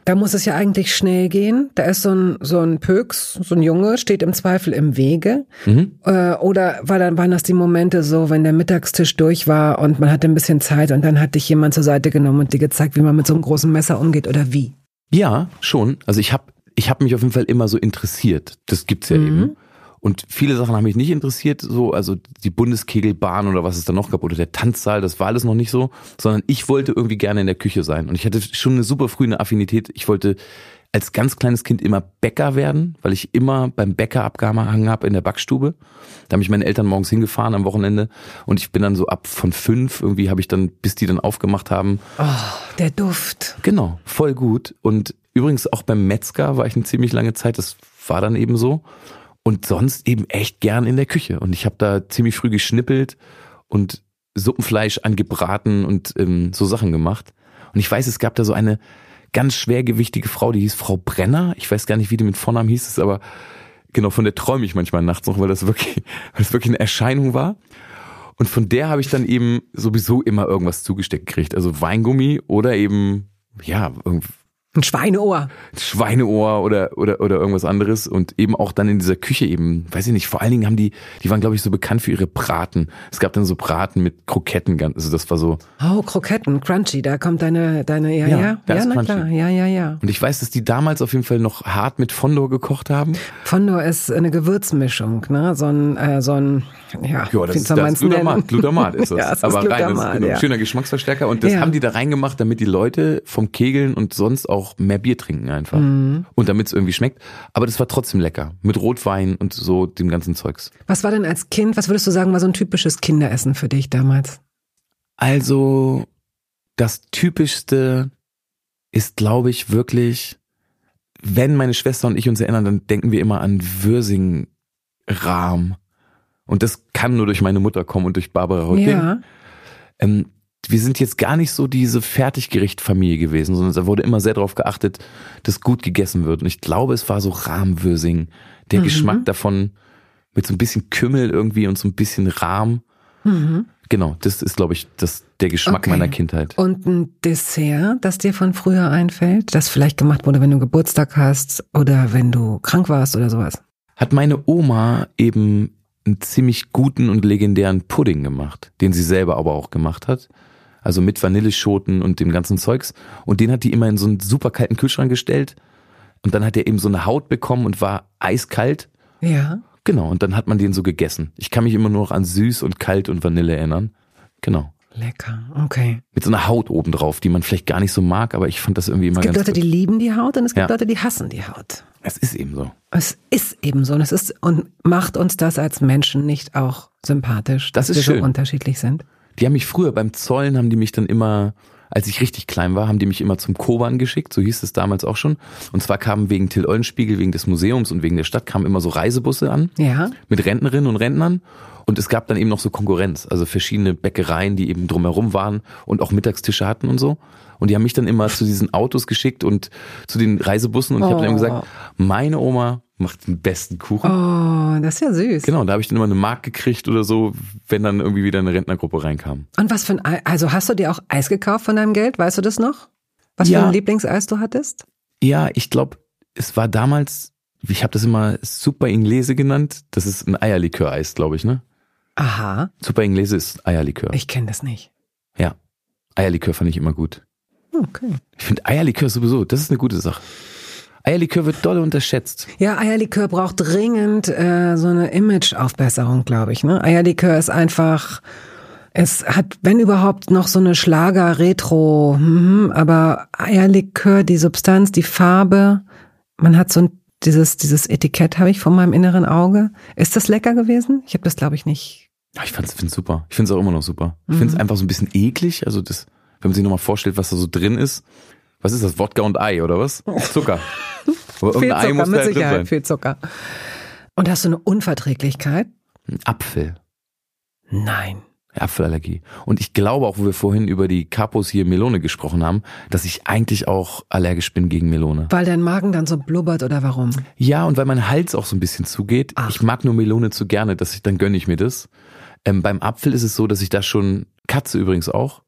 Da muss es ja eigentlich schnell gehen. Da ist so ein, so ein Pöks, so ein Junge, steht im Zweifel im Wege. Mhm. Äh, oder war dann, waren das die Momente so, wenn der Mittagstisch durch war und man hatte ein bisschen Zeit und dann hat dich jemand zur Seite genommen und dir gezeigt, wie man mit so einem großen Messer umgeht oder wie? Ja, schon. Also ich habe ich hab mich auf jeden Fall immer so interessiert. Das gibt's ja eben. Und viele Sachen haben mich nicht interessiert, so, also die Bundeskegelbahn oder was es da noch gab, oder der Tanzsaal, das war alles noch nicht so, sondern ich wollte irgendwie gerne in der Küche sein. Und ich hatte schon eine super frühe Affinität. Ich wollte als ganz kleines Kind immer Bäcker werden, weil ich immer beim Bäcker abgehangen habe in der Backstube. Da haben mich meine Eltern morgens hingefahren am Wochenende und ich bin dann so ab von fünf, irgendwie habe ich dann, bis die dann aufgemacht haben, Oh, der Duft. Genau, voll gut. Und übrigens auch beim Metzger war ich eine ziemlich lange Zeit, das war dann eben so. Und sonst eben echt gern in der Küche. Und ich habe da ziemlich früh geschnippelt und Suppenfleisch angebraten und ähm, so Sachen gemacht. Und ich weiß, es gab da so eine ganz schwergewichtige Frau, die hieß Frau Brenner. Ich weiß gar nicht, wie die mit Vornamen hieß es, aber genau, von der träume ich manchmal nachts noch, weil das wirklich, weil das wirklich eine Erscheinung war. Und von der habe ich dann eben sowieso immer irgendwas zugesteckt gekriegt. Also Weingummi oder eben, ja, irgendwie Ein Schweineohr. Schweineohr oder, oder, oder irgendwas anderes und eben auch dann in dieser Küche eben, weiß ich nicht, vor allen Dingen haben die, die waren glaube ich so bekannt für ihre Braten. Es gab dann so Braten mit Kroketten, also das war so. Oh, Kroketten, crunchy, da kommt deine, deine, ja, Ja, ja, das ja, na crunchy. klar, ja, ja, ja. Und ich weiß, dass die damals auf jeden Fall noch hart mit Fondor gekocht haben. Fondor ist eine Gewürzmischung, ne, so ein, äh, so ein, ja, Ja, das ist, das ist Glutamat. Glutamat [laughs] ist das. ja, es ist Aber rein, das Glutamat, ist ein ja. schöner Geschmacksverstärker. Und das haben die da reingemacht, damit die Leute vom Kegeln und sonst auch mehr Bier trinken einfach. Mhm. Und damit es irgendwie schmeckt. Aber das war trotzdem lecker. Mit Rotwein und so dem ganzen Zeugs. Was war denn als Kind, was würdest du sagen, war so ein typisches Kinderessen für dich damals? Also, das Typischste ist, glaube ich, wirklich, wenn meine Schwester und ich uns erinnern, dann denken wir immer an Würsing-Rahm. Und das kann nur durch meine Mutter kommen und durch Barbara Rötting. Ja. Ähm, wir sind jetzt gar nicht so diese Fertiggerichtfamilie gewesen, sondern da wurde immer sehr darauf geachtet, dass gut gegessen wird. Und ich glaube, es war so Rahmwürsing. Der Mhm. Geschmack davon mit so ein bisschen Kümmel irgendwie und so ein bisschen Rahm. Mhm. Genau, das ist, glaube ich, das, der Geschmack Okay. meiner Kindheit. Und ein Dessert, das dir von früher einfällt, das vielleicht gemacht wurde, wenn du Geburtstag hast oder wenn du krank warst oder sowas? Hat meine Oma eben einen ziemlich guten und legendären Pudding gemacht, den sie selber aber auch gemacht hat. Also mit Vanilleschoten und dem ganzen Zeugs. Und den hat die immer in so einen super kalten Kühlschrank gestellt. Und dann hat er eben so eine Haut bekommen und war eiskalt. Ja. Genau, und dann hat man den so gegessen. Ich kann mich immer nur noch an süß und kalt und Vanille erinnern. Genau. Lecker, okay. Mit so einer Haut oben drauf, die man vielleicht gar nicht so mag, aber ich fand das irgendwie immer Es gibt ganz Leute, die gut. lieben die Haut und es gibt Ja. Leute, die hassen die Haut. Es ist eben so. Es ist eben so und es ist und macht uns das als Menschen nicht auch sympathisch, Das dass wir schön. so unterschiedlich sind. Die haben mich früher beim Zollen, haben die mich dann immer als ich richtig klein war, haben die mich immer zum Koban geschickt, so hieß es damals auch schon. Und zwar kamen wegen Till Eulenspiegel, wegen des Museums und wegen der Stadt, kamen immer so Reisebusse an Ja. mit Rentnerinnen und Rentnern. Und es gab dann eben noch so Konkurrenz, also verschiedene Bäckereien, die eben drumherum waren und auch Mittagstische hatten und so. Und die haben mich dann immer zu diesen Autos geschickt und zu den Reisebussen und ich habe dann immer gesagt, meine Oma macht den besten Kuchen. Oh, das ist ja süß. Genau, da habe ich dann immer eine Mark gekriegt oder so, wenn dann irgendwie wieder eine Rentnergruppe reinkam. Und was für ein Ei, also hast du dir auch Eis gekauft von deinem Geld? Weißt du das noch? Was Ja. für ein Lieblingseis du hattest? Ja, ich glaube, es war damals, ich habe das immer Super Inglese genannt. Das ist ein Eierlikör-Eis, glaube ich, ne? Aha, Super Inglese ist Eierlikör. ich kenne das nicht. Ja, Eierlikör fand ich immer gut. Okay. Ich finde Eierlikör sowieso, das ist eine gute Sache. Eierlikör wird doll unterschätzt. Ja, Eierlikör braucht dringend äh, so eine Imageaufbesserung, glaube ich. Ne? Eierlikör ist einfach, es hat, wenn überhaupt, noch so eine Schlager-Retro, mhm, aber Eierlikör, die Substanz, die Farbe, man hat so ein, dieses, dieses Etikett habe ich vor meinem inneren Auge. Ist das lecker gewesen? Ich habe das, glaube ich, nicht. Ja, Ich fand's, find's super. Ich finde es auch immer noch super. Ich finde es einfach so ein bisschen eklig. Also das, wenn man sich nochmal vorstellt, was da so drin ist. Was ist das? Wodka und Ei, oder was? Zucker. [laughs] Aber Viel Ei Zucker, muss da mit ja drin Sicherheit, sein. viel Zucker. Und hast du eine Unverträglichkeit? Ein Apfel. Nein. Apfelallergie. Und ich glaube auch, wo wir vorhin über die Capos hier Melone gesprochen haben, dass ich eigentlich auch allergisch bin gegen Melone. Weil dein Magen dann so blubbert oder warum? Ja, und weil mein Hals auch so ein bisschen zugeht. Ach. Ich mag nur Melone zu gerne, dass ich, dann gönne ich mir das. Ähm, beim Apfel ist es so, dass ich da schon, Katze übrigens auch.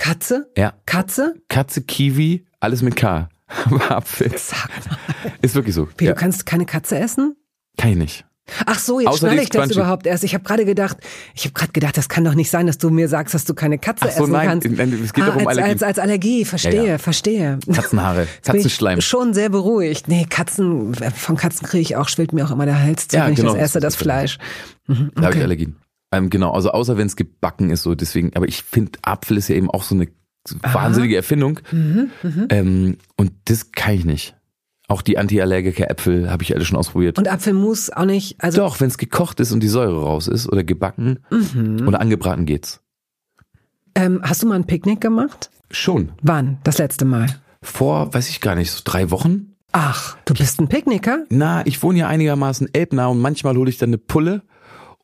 Katze? Ja, Katze? Katze, Kiwi, alles mit K. [laughs] Apfel. Sag mal. Ist wirklich so. Wie, Ja, du kannst keine Katze essen? kann ich nicht. Ach so, jetzt Außer schnalle ich das Crunchy. überhaupt erst. Ich habe gerade gedacht, ich habe gerade gedacht, das kann doch nicht sein, dass du mir sagst, dass du keine Katze Ach so, essen nein, kannst. nein, es geht doch um als, Allergien. als, als Allergie, verstehe, Ja, ja. verstehe. Katzenhaare, [laughs] Jetzt bin Katzenschleim. Ich schon sehr beruhigt. Nee, Katzen, von Katzen kriege ich auch, schwillt mir auch immer der Hals zu, Ja, wenn genau, ich das esse, das das Fleisch. Mhm, Da habe ich okay. Allergien. Ähm, genau, also außer wenn es gebacken ist, so deswegen. Aber ich finde, Apfel ist ja eben auch so eine wahnsinnige Erfindung. Mhm, Ähm, und das kann ich nicht. Auch die Antiallergiker-Äpfel habe ich alle schon ausprobiert. Und Apfelmus auch nicht, also Doch, wenn es gekocht ist und die Säure raus ist oder gebacken Mhm. oder angebraten geht's. ähm, hast du mal ein Picknick gemacht? Schon. Wann? Das letzte Mal? Vor, weiß ich gar nicht, so drei Wochen? Ach, du bist ein Picknicker? Na, ich wohne ja einigermaßen elbnah und manchmal hole ich dann eine Pulle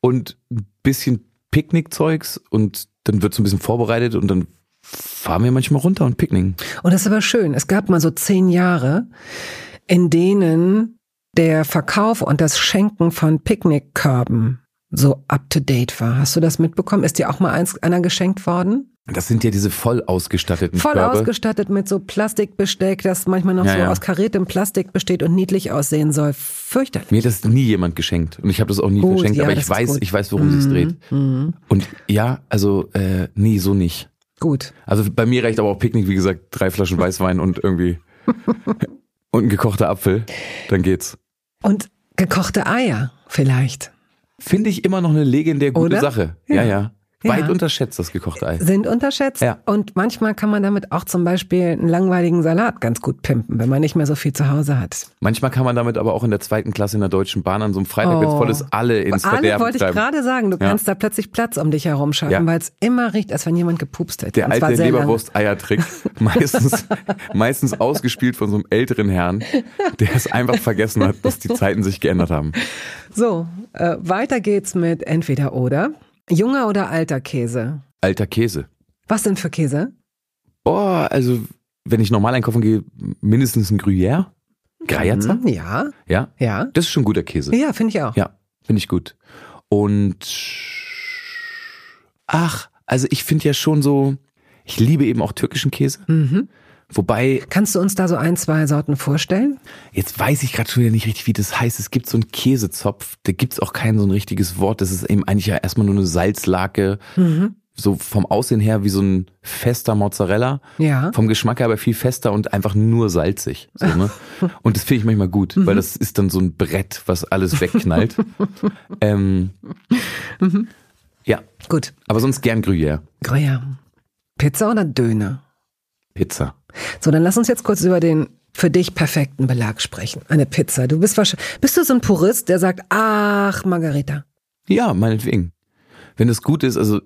und ein bisschen Picknickzeugs und dann wird so ein bisschen vorbereitet und dann fahren wir manchmal runter und picknicken. Und das ist aber schön. Es gab mal so zehn Jahre, in denen der Verkauf und das Schenken von Picknickkörben so up to date war. Hast du das mitbekommen? Ist dir auch mal eins, einer geschenkt worden? Das sind ja diese voll ausgestatteten Voll Körbe. ausgestattet mit so Plastikbesteck, das manchmal noch Ja, so ja. aus kariertem Plastik besteht und niedlich aussehen soll. Fürchterlich. Mir hat das nie jemand geschenkt und ich habe das auch nie Gut, verschenkt, ja, aber ich weiß, gut. ich weiß, worum sich's dreht. Mhm. Und ja, also äh, nee, so nicht. Gut. Also bei mir reicht aber auch Picknick, wie gesagt, drei Flaschen Weißwein und irgendwie [laughs] und ein gekochter Apfel, dann geht's. Und gekochte Eier vielleicht. Finde ich immer noch eine legendär gute Oder? Sache. Ja. Ja, ja. Weit unterschätzt das gekochte Ei. Sind unterschätzt Ja. und manchmal kann man damit auch zum Beispiel einen langweiligen Salat ganz gut pimpen, wenn man nicht mehr so viel zu Hause hat. Manchmal kann man damit aber auch in der zweiten Klasse in der Deutschen Bahn an so einem Freitag, wenn es Oh. voll ist, alle ins Alle Verderben wollte ich treiben. gerade sagen, du Ja. kannst da plötzlich Platz um dich herum schaffen, Ja. weil es immer riecht, als wenn jemand gepupst hätte. Der alte. Leberwurst-Eier-Trick. Meistens, [laughs] meistens ausgespielt von so einem älteren Herrn, der es einfach vergessen hat, dass die Zeiten sich geändert haben. So, äh, weiter geht's mit entweder oder. Junger oder alter Käse? Alter Käse. Was denn für Käse? Boah, also wenn ich normal einkaufen gehe, mindestens ein Gruyère. Greierzer? Hm, ja, Ja, ja. das ist schon guter Käse. Ja, finde ich auch. Ja, finde ich gut. Und ach, also ich finde ja schon so, ich liebe eben auch türkischen Käse. Mhm. Wobei, Kannst du uns da so ein, zwei Sorten vorstellen? jetzt weiß ich gerade schon wieder nicht richtig, wie das heißt. Es gibt so einen Käsezopf, da gibt's auch kein so ein richtiges Wort. Das ist eben eigentlich ja erstmal nur eine Salzlake. Mhm. So vom Aussehen her wie so ein fester Mozzarella. Ja. Vom Geschmack her aber viel fester und einfach nur salzig. So, ne? [laughs] Und das finde ich manchmal gut, weil Mhm. das ist dann so ein Brett, was alles wegknallt. [laughs] ähm, Mhm. Ja, Gut. aber sonst gern Gruyère. Gruyère. Pizza oder Döner? Pizza. So, dann lass uns jetzt kurz über den für dich perfekten Belag sprechen. Eine Pizza. Du bist wahrscheinlich, bist du so ein Purist, der sagt, ach, Margarita. Ja, meinetwegen. Wenn es gut ist, also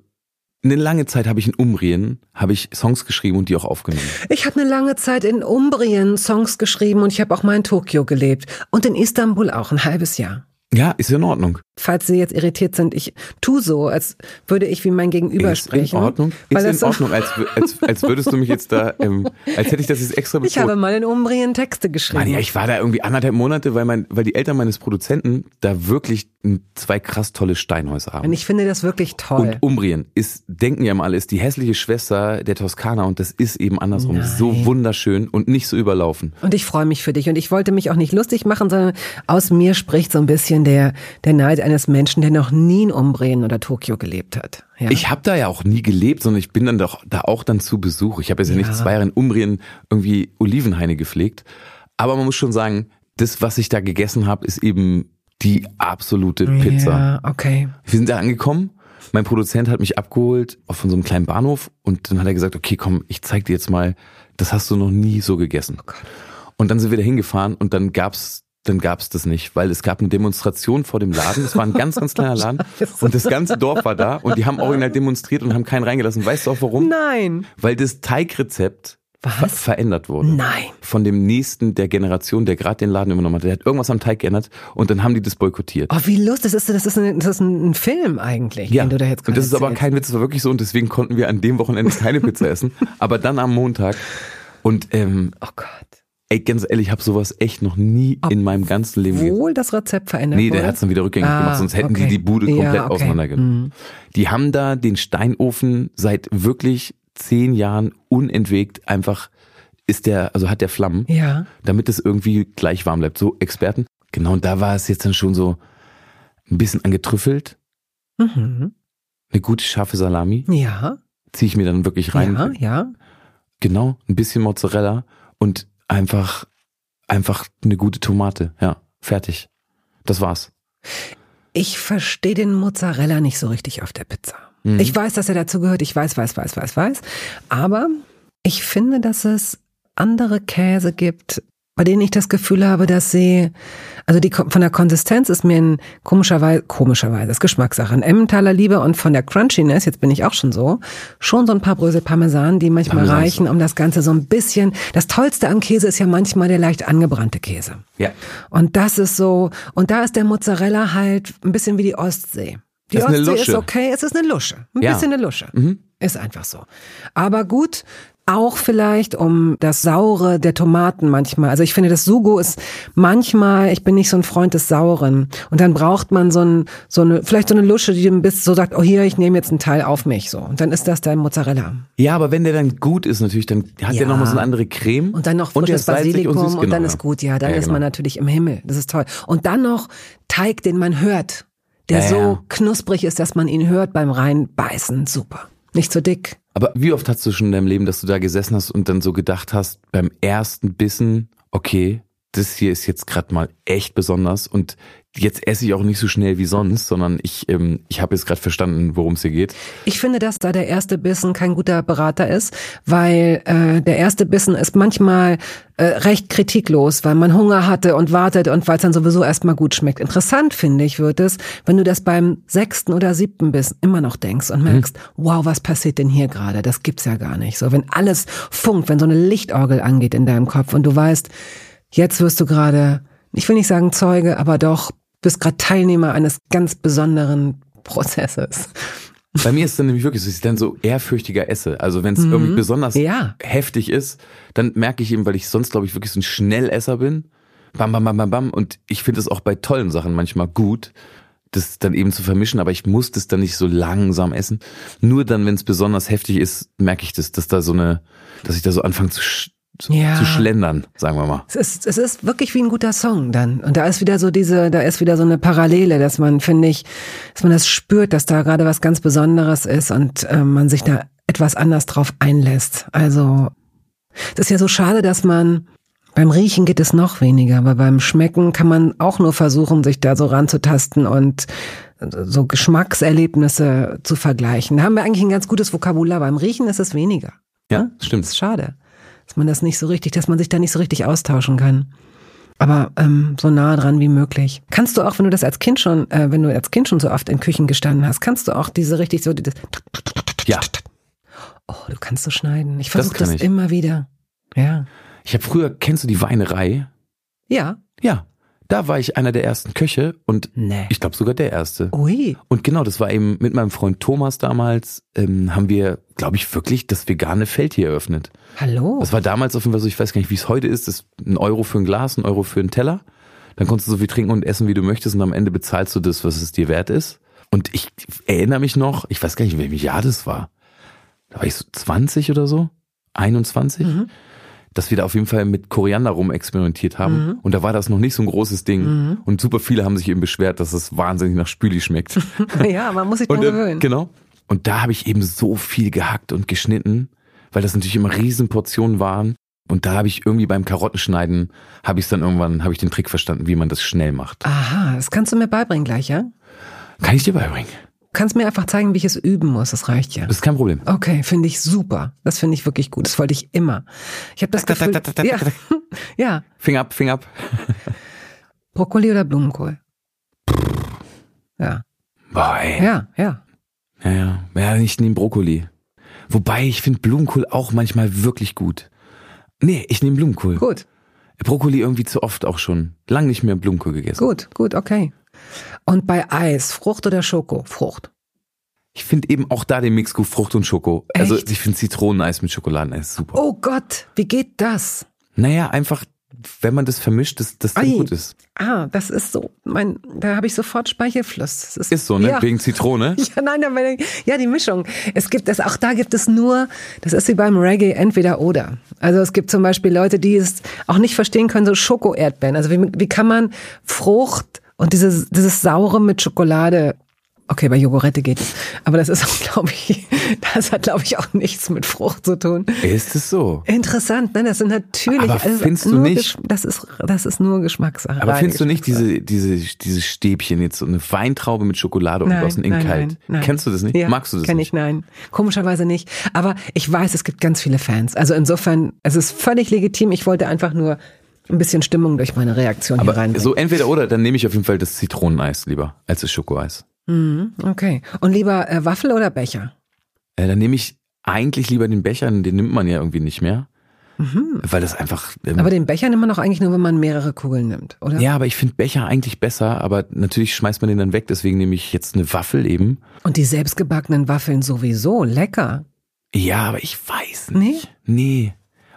eine lange Zeit habe ich in Umbrien, habe ich Songs geschrieben und die auch aufgenommen. Ich habe eine lange Zeit in Umbrien Songs geschrieben und ich habe auch mal in Tokio gelebt und in Istanbul auch ein halbes Jahr. Ja, ist in Ordnung. Falls Sie jetzt irritiert sind, ich tu so, als würde ich wie mein Gegenüber ist sprechen. in Ordnung. Ist in Ordnung, als, als, als würdest du mich jetzt da, ähm, als hätte ich das jetzt extra Ich habe betont. mal in Umbrien Texte geschrieben. Mann, ja, ich war da irgendwie anderthalb Monate, weil mein, weil die Eltern meines Produzenten da wirklich zwei krass tolle Steinhäuser haben. und ich finde das wirklich toll. Und Umbrien ist, denken ja mal, alle, ist die hässliche Schwester der Toskana und das ist eben andersrum. Nein. So wunderschön und nicht so überlaufen. Und ich freue mich für dich. Und ich wollte mich auch nicht lustig machen, sondern aus mir spricht so ein bisschen der, der Neid eines Menschen, der noch nie in Umbrien oder Tokio gelebt hat. Ja? Ich habe da ja auch nie gelebt, sondern ich bin dann doch da auch dann zu Besuch. Ich habe jetzt ja nicht zwei Jahre in Umbrien irgendwie Olivenhaine gepflegt. Aber man muss schon sagen, das, was ich da gegessen habe, ist eben die absolute Pizza. Ja, okay. Wir sind da angekommen. Mein Produzent hat mich abgeholt von so einem kleinen Bahnhof und dann hat er gesagt, okay, komm, ich zeig dir jetzt mal, das hast du noch nie so gegessen. Und dann sind wir da hingefahren und dann gab's dann gab's das nicht, weil es gab eine Demonstration vor dem Laden. Es war ein ganz, ganz kleiner Laden [laughs] und das ganze Dorf war da und die haben original demonstriert und haben keinen reingelassen. Weißt du auch warum? Nein. Weil das Teigrezept ver verändert wurde. Nein. Von dem nächsten der Generation, der gerade den Laden übernommen hat. Der hat irgendwas am Teig geändert und dann haben die das boykottiert. Oh, wie lustig. Das ist, das ist, ein, das ist ein Film eigentlich, Ja, den du da jetzt und das ist aber kein Witz, das war wirklich so und deswegen konnten wir an dem Wochenende keine Pizza essen, [laughs] aber dann am Montag und ähm, Oh Gott. Ey, ganz ehrlich, ich habe sowas echt noch nie in meinem ganzen Leben gegessen. Wohl das Rezept verändert Nee, der wurde? hat's dann wieder rückgängig Ah, gemacht, sonst hätten okay. die die Bude Ja, komplett okay. Mhm. auseinandergenommen. Die haben da den Steinofen seit wirklich zehn Jahren unentwegt einfach ist der, also hat der Flammen, Ja. damit es irgendwie gleich warm bleibt. So Experten. Genau, und da war es jetzt dann schon so ein bisschen angetrüffelt, Mhm. eine gute scharfe Salami, Ja. ziehe ich mir dann wirklich rein. Ja, ja. Genau, ein bisschen Mozzarella und einfach, einfach eine gute Tomate. Ja, fertig. Das war's. Ich verstehe den Mozzarella nicht so richtig auf der Pizza. Mhm. Ich weiß, dass er dazu gehört. Ich weiß, weiß, weiß, weiß, weiß. Aber ich finde, dass es andere Käse gibt, bei denen ich das Gefühl habe, dass sie, also die von der Konsistenz ist mir ein komischerweise, komischerweise, das ist Geschmackssache, ein Emmentaler Liebe und von der Crunchiness, jetzt bin ich auch schon so, schon so ein paar Brösel Parmesan, die manchmal Parmesan. reichen, um das Ganze so ein bisschen, das Tollste am Käse ist ja manchmal der leicht angebrannte Käse. Ja. Und das ist so, und da ist der Mozzarella halt ein bisschen wie die Ostsee. Die ist Ostsee ist okay, es ist eine Lusche. Ein Ja. Mhm. bisschen eine Lusche. Ist einfach so. Aber gut, auch vielleicht um das Saure der Tomaten manchmal. Also ich finde, das Sugo ist manchmal, ich bin nicht so ein Freund des Sauren. Und dann braucht man so, ein, so eine, vielleicht so eine Lusche, die ein bisschen so sagt, oh hier, ich nehme jetzt einen Teil auf mich. So. Und dann ist das dein Mozzarella. Ja, aber wenn der dann gut ist natürlich, dann hat Ja. der nochmal so eine andere Creme. Und dann noch frisches Basilikum und, süß, genau, dann ja. ist gut, ja, dann Ja, ist man genau. natürlich im Himmel. Das ist toll. Und dann noch Teig, den man hört, der Ja, so knusprig ist, dass man ihn hört beim reinbeißen. Super. Nicht so dick. Aber wie oft hast du schon in deinem Leben, dass du da gesessen hast und dann so gedacht hast, beim ersten Bissen, okay, das hier ist jetzt gerade mal echt besonders und jetzt esse ich auch nicht so schnell wie sonst, sondern ich, ähm, ich habe jetzt gerade verstanden, worum es hier geht. Ich finde, dass da der erste Bissen kein guter Berater ist, weil äh, der erste Bissen ist manchmal äh, recht kritiklos, weil man Hunger hatte und wartet und weil es dann sowieso erstmal gut schmeckt. Interessant finde ich wird es, wenn du das beim sechsten oder siebten Bissen immer noch denkst und merkst, wow, was passiert denn hier gerade? Das gibt's ja gar nicht. So, wenn alles funkt, wenn so eine Lichtorgel angeht in deinem Kopf und du weißt, jetzt wirst du gerade, ich will nicht sagen Zeuge, aber doch bist gerade Teilnehmer eines ganz besonderen Prozesses. Bei mir ist es dann nämlich wirklich so, ich dann so ehrfürchtiger esse. Also wenn es irgendwie besonders Mhm. Ja. heftig ist, dann merke ich eben, weil ich sonst, glaube ich, wirklich so ein Schnellesser bin. Bam, bam, bam, bam, bam. Und ich finde es auch bei tollen Sachen manchmal gut, das dann eben zu vermischen, aber ich muss das dann nicht so langsam essen. Nur dann, wenn es besonders heftig ist, merke ich das, dass da so eine, dass ich da so anfange zu, zu, Ja. zu schlendern, sagen wir mal. Es ist, es ist wirklich wie ein guter Song dann. Und da ist wieder so diese, da ist wieder so eine Parallele, dass man, finde ich, dass man das spürt, dass da gerade was ganz Besonderes ist und äh, man sich da etwas anders drauf einlässt. Also, es ist ja so schade, dass man, beim Riechen geht es noch weniger, aber beim Schmecken kann man auch nur versuchen, sich da so ranzutasten und so Geschmackserlebnisse zu vergleichen. Da haben wir eigentlich ein ganz gutes Vokabular. Beim Riechen ist es weniger. Ja, Das stimmt. ist schade, dass man das nicht so richtig, dass man sich da nicht so richtig austauschen kann. Aber ähm, so nah dran wie möglich. Kannst du auch, wenn du das als Kind schon, äh, wenn du als Kind schon so oft in Küchen gestanden hast, kannst du auch diese richtig so dieses Ja. Oh, du kannst so schneiden. Ich Das versuche das, ich. immer wieder. Ja. Ich habe früher, kennst du die Weinerei? Ja. Ja. Da war ich einer der ersten Köche und Nee. ich glaube sogar der erste. Ui. Und genau, das war eben mit meinem Freund Thomas damals, ähm, haben wir, glaube ich, wirklich das vegane Feld hier eröffnet. Hallo. Das war damals auf jeden Fall so, ich weiß gar nicht, wie es heute ist, das ist ein Euro für ein Glas, ein Euro für einen Teller. Dann konntest du so viel trinken und essen, wie du möchtest und am Ende bezahlst du das, was es dir wert ist. Und ich erinnere mich noch, ich weiß gar nicht, in welchem Jahr das war. Da war ich so 20 oder so, 21, Mhm. Dass wir da auf jeden Fall mit Koriander rum experimentiert haben. Mhm. Und da war das noch nicht so ein großes Ding. Und super viele haben sich eben beschwert, dass es wahnsinnig nach Spüli schmeckt. [laughs] ja, man muss sich dran ähm, gewöhnen. genau. Und da habe ich eben so viel gehackt und geschnitten, weil das natürlich immer Riesenportionen waren. Und da habe ich irgendwie beim Karottenschneiden, habe ich dann irgendwann, habe ich den Trick verstanden, wie man das schnell macht. Aha, das kannst du mir beibringen gleich, ja? Kann ich dir beibringen. Du kannst mir einfach zeigen, wie ich es üben muss. Das reicht ja. Das ist kein Problem. Okay, finde ich super. Das finde ich wirklich gut. Das wollte ich immer. Ich habe das tak, Gefühl, tak, tak, ja, [laughs] ja. Finger ab, Finger ab. [laughs] Brokkoli oder Blumenkohl? Ja, Boah, ey. ja, ja. Ja, ja. Ja, ich nehme Brokkoli. Wobei, ich finde Blumenkohl auch manchmal wirklich gut. Nee, ich nehme Blumenkohl. Gut, Brokkoli irgendwie zu oft auch schon. Lang nicht mehr Blumenkohl gegessen. gut, gut, okay. Und bei Eis, Frucht oder Schoko? Frucht. Ich finde eben auch da den Mix gut Frucht und Schoko. Also Echt? ich finde Zitroneneis mit Schokoladeneis super. Oh Gott, wie geht das? Naja, einfach, wenn man das vermischt, dass das dann Ei. gut ist. Ah, das ist so, mein, da habe ich sofort Speichelfluss. Das ist, Ist so, ne? Ja. Wegen Zitrone. [laughs] Ja, nein, aber ja, die Mischung. Es gibt es, auch da gibt es nur, das ist wie beim Reggae, entweder oder. Also es gibt zum Beispiel Leute, die es auch nicht verstehen können, so Schoko-Erdbeeren. Also wie, wie kann man Frucht und dieses, dieses Saure mit Schokolade, okay, bei Jogurette geht es, aber das ist glaube ich, [laughs] das hat, glaube ich, auch nichts mit Frucht zu tun. Ist es so? Interessant, ne? Das sind natürlich, Aber also findest du nicht- das ist, das ist nur Geschmackssache. Aber findest du nicht diese, diese, diese Stäbchen jetzt, so eine Weintraube mit Schokolade und außen in nein, kalt? nein, nein. Kennst du das nicht? Ja, Magst du das kenn nicht? ich, nein. Komischerweise nicht. Aber ich weiß, es gibt ganz viele Fans. Also insofern, es ist völlig legitim. Ich wollte einfach nur ein bisschen Stimmung durch meine Reaktion hier Aber reinbringen. so entweder oder, dann nehme ich auf jeden Fall das Zitroneneis lieber als das Schokoeis. Okay. Und lieber äh, Waffel oder Becher? Äh, dann nehme ich eigentlich lieber den Becher, den nimmt man ja irgendwie nicht mehr. Weil das einfach. Ähm, Mhm. Aber den Becher nimmt man doch eigentlich nur, wenn man mehrere Kugeln nimmt, oder? ja, aber ich finde Becher eigentlich besser, aber natürlich schmeißt man den dann weg, deswegen nehme ich jetzt eine Waffel eben. Und die selbstgebackenen Waffeln sowieso. Lecker. Ja, aber ich weiß nicht. Nee.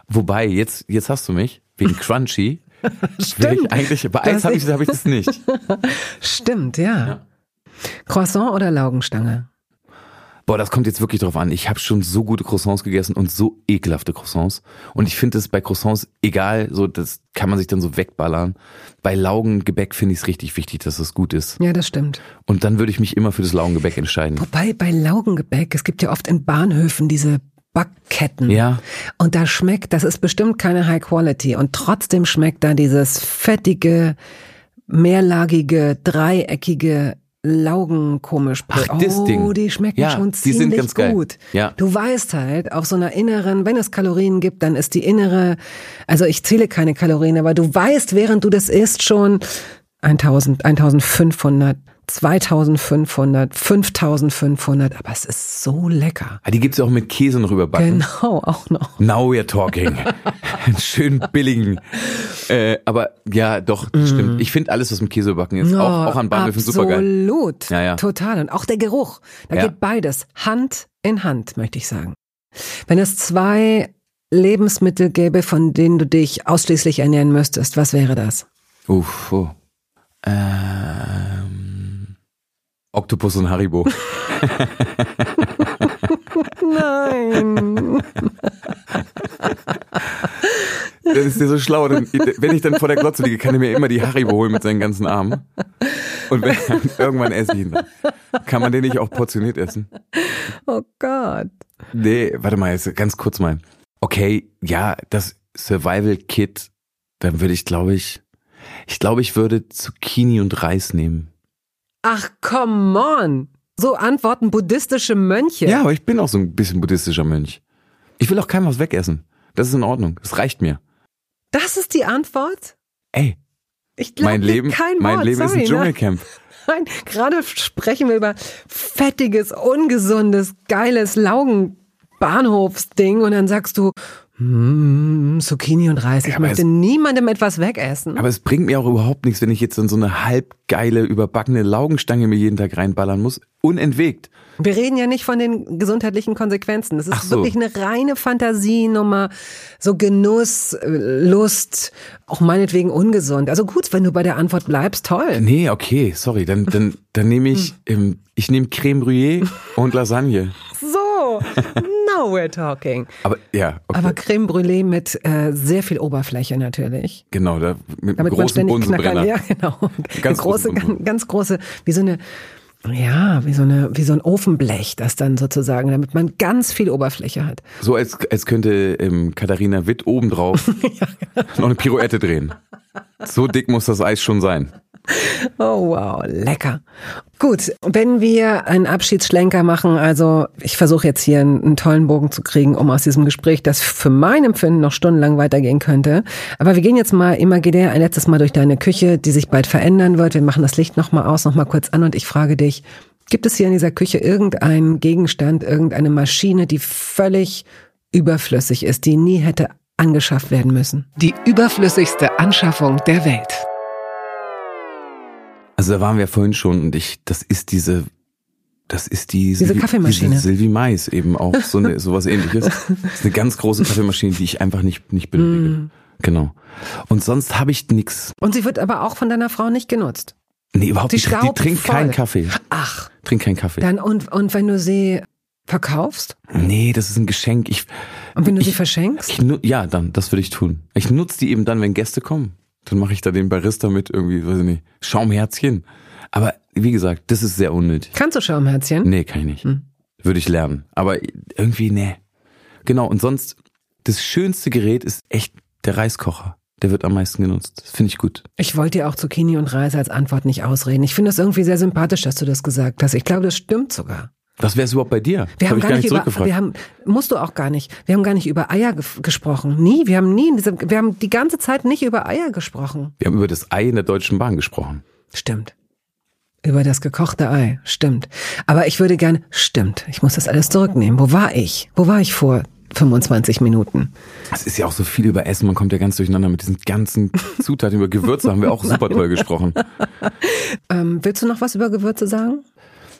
Wobei, jetzt, jetzt hast du mich, wegen Crunchy. [laughs] Stimmt. ich eigentlich, bei Eis habe ich, hab ich das nicht. [laughs] Stimmt, ja. Ja. Croissant oder Laugenstange? Boah, das kommt jetzt wirklich drauf an. Ich habe schon so gute Croissants gegessen und so ekelhafte Croissants. Und ich finde es bei Croissants egal, so das kann man sich dann so wegballern. Bei Laugengebäck finde ich es richtig wichtig, dass es gut ist. Ja, das stimmt. Und dann würde ich mich immer für das Laugengebäck entscheiden. Wobei bei Laugengebäck, es gibt ja oft in Bahnhöfen diese Backketten. Ja. Und da schmeckt, das ist bestimmt keine High Quality. Und trotzdem schmeckt da dieses fettige, mehrlagige, dreieckige Laugen komisch. Ach, oh, das Ding. die schmecken Ja, schon die ziemlich sind ganz geil. gut. Ja. Du weißt halt, auf so einer inneren, wenn es Kalorien gibt, dann ist die innere, also ich zähle keine Kalorien, aber du weißt, während du das isst, schon 1000, 1500, 2500, 5500, aber es ist so lecker. Ah, die gibt's ja auch mit Käse noch überbacken. Genau, [laughs] auch noch. Now we're talking. [laughs] Einen schönen billigen. Äh, aber ja, doch, das stimmt. Ich finde alles, was mit Käse überbacken ist, auch, auch an Bahnhöfen super geil. Mm. Absolut. Ja, ja. Total. Und auch der Geruch. Da Ja. geht beides Hand in Hand, möchte ich sagen. Wenn es zwei Lebensmittel gäbe, von denen du dich ausschließlich ernähren müsstest, was wäre das? Uff, oh. Ähm, Oktopus und Haribo. [laughs] Nein. Das ist ja so schlau. Dann, wenn ich dann vor der Glotze liege, kann ich mir immer die Haribo holen mit seinen ganzen Armen. Und wenn, [laughs] irgendwann esse ich ihn dann. Kann man den nicht auch portioniert essen? oh Gott. Nee, warte mal, jetzt ganz kurz mal. Okay, ja, das Survival Kit, dann würde ich, glaube ich, ich glaube, ich würde Zucchini und Reis nehmen. Ach, come on. So antworten buddhistische Mönche. Ja, aber ich bin auch so ein bisschen buddhistischer Mönch. Ich will auch keinem was wegessen. Das ist in Ordnung. Das reicht mir. Das ist die Antwort? Ey, Ich glaube mein Leben, kein mein Wort. Leben Sorry, ist ein ne? Dschungelcamp. [laughs] Nein, gerade sprechen wir über fettiges, ungesundes, geiles Laugenbahnhofsding und dann sagst du, mm, Zucchini und Reis. Ich Ja, möchte aber niemandem etwas wegessen. Aber es bringt mir auch überhaupt nichts, wenn ich jetzt in so eine halbgeile, überbackene Laugenstange mir jeden Tag reinballern muss. Unentwegt. Wir reden ja nicht von den gesundheitlichen Konsequenzen. Das ist so. wirklich eine reine Fantasienummer, so Genuss, äh, Lust, auch meinetwegen ungesund. Also gut, wenn du bei der Antwort bleibst, toll. Nee, okay, sorry. Dann, dann, dann nehme ich, ähm, ich nehme Creme Brûlée und Lasagne. [laughs] Now we're talking. Aber ja, okay. Aber Creme Brûlée mit äh, sehr viel Oberfläche natürlich. genau, da, mit Damit man großen. Bunsenbrenner. Ja, genau. Ganz große, ganz, ganz große, wie so eine, ja, wie so eine, wie so ein Ofenblech, das dann sozusagen, damit man ganz viel Oberfläche hat. So als, als könnte ähm, Katharina Witt obendrauf [laughs] genau. noch eine Pirouette drehen. So dick muss das Eis schon sein. Oh wow, lecker. Gut, wenn wir einen Abschiedsschlenker machen, also ich versuche jetzt hier einen, tollen Bogen zu kriegen, um aus diesem Gespräch, das für mein Empfinden noch stundenlang weitergehen könnte. Aber wir gehen jetzt mal imaginär ein letztes Mal durch deine Küche, die sich bald verändern wird. Wir machen das Licht nochmal aus, nochmal kurz an und ich frage dich, gibt es hier in dieser Küche irgendeinen Gegenstand, irgendeine Maschine, die völlig überflüssig ist, die nie hätte angeschafft werden müssen? Die überflüssigste Anschaffung der Welt. Also da waren wir vorhin schon und ich, das ist diese, das ist die Diese Kaffeemaschine. Diese Sylvie Mais eben auch so eine, sowas ähnliches. Das ist eine ganz große Kaffeemaschine, die ich einfach nicht, nicht benötige. Mm. Genau. Und sonst habe ich nix. Und sie wird aber auch von deiner Frau nicht genutzt. Nee, überhaupt Die nicht. Die trinkt voll. keinen Kaffee. Ach, Trinkt keinen Kaffee. dann und, und wenn du sie verkaufst Nee, das ist ein Geschenk. Ich, und wenn du sie Ich- verschenkst? ich ja, dann, das würde ich tun. Ich nutze die eben dann, wenn Gäste kommen. Dann mache ich da den Barista mit irgendwie, weiß ich nicht, Schaumherzchen. Aber wie gesagt, das ist sehr unnötig. Kannst du Schaumherzchen? Nee, kann ich nicht. Hm. Würde ich lernen. Aber irgendwie, nee. Genau, und sonst, das schönste Gerät ist echt der Reiskocher. Der wird am meisten genutzt. Das finde ich gut. Ich wollte dir auch Zucchini und Reis als Antwort nicht ausreden. Ich finde es irgendwie sehr sympathisch, dass du das gesagt hast. Ich glaube, das stimmt sogar. Was wäre es überhaupt bei dir? Wir haben Hab gar nicht über, zurückgefragt. wir haben, musst du auch gar nicht. Wir haben gar nicht über Eier ge gesprochen. Nie. Wir haben nie, in diesem, wir haben die ganze Zeit nicht über Eier gesprochen. wir haben über das Ei in der Deutschen Bahn gesprochen. Stimmt. Über das gekochte Ei. Stimmt. Aber ich würde gerne, stimmt. Ich muss das alles zurücknehmen. Wo war ich? Wo war ich vor 25 Minuten? Es ist ja auch so viel über Essen, man kommt ja ganz durcheinander mit diesen ganzen [laughs] Zutaten. Über Gewürze haben wir auch super toll gesprochen. [laughs] Ähm, willst du noch was über Gewürze sagen?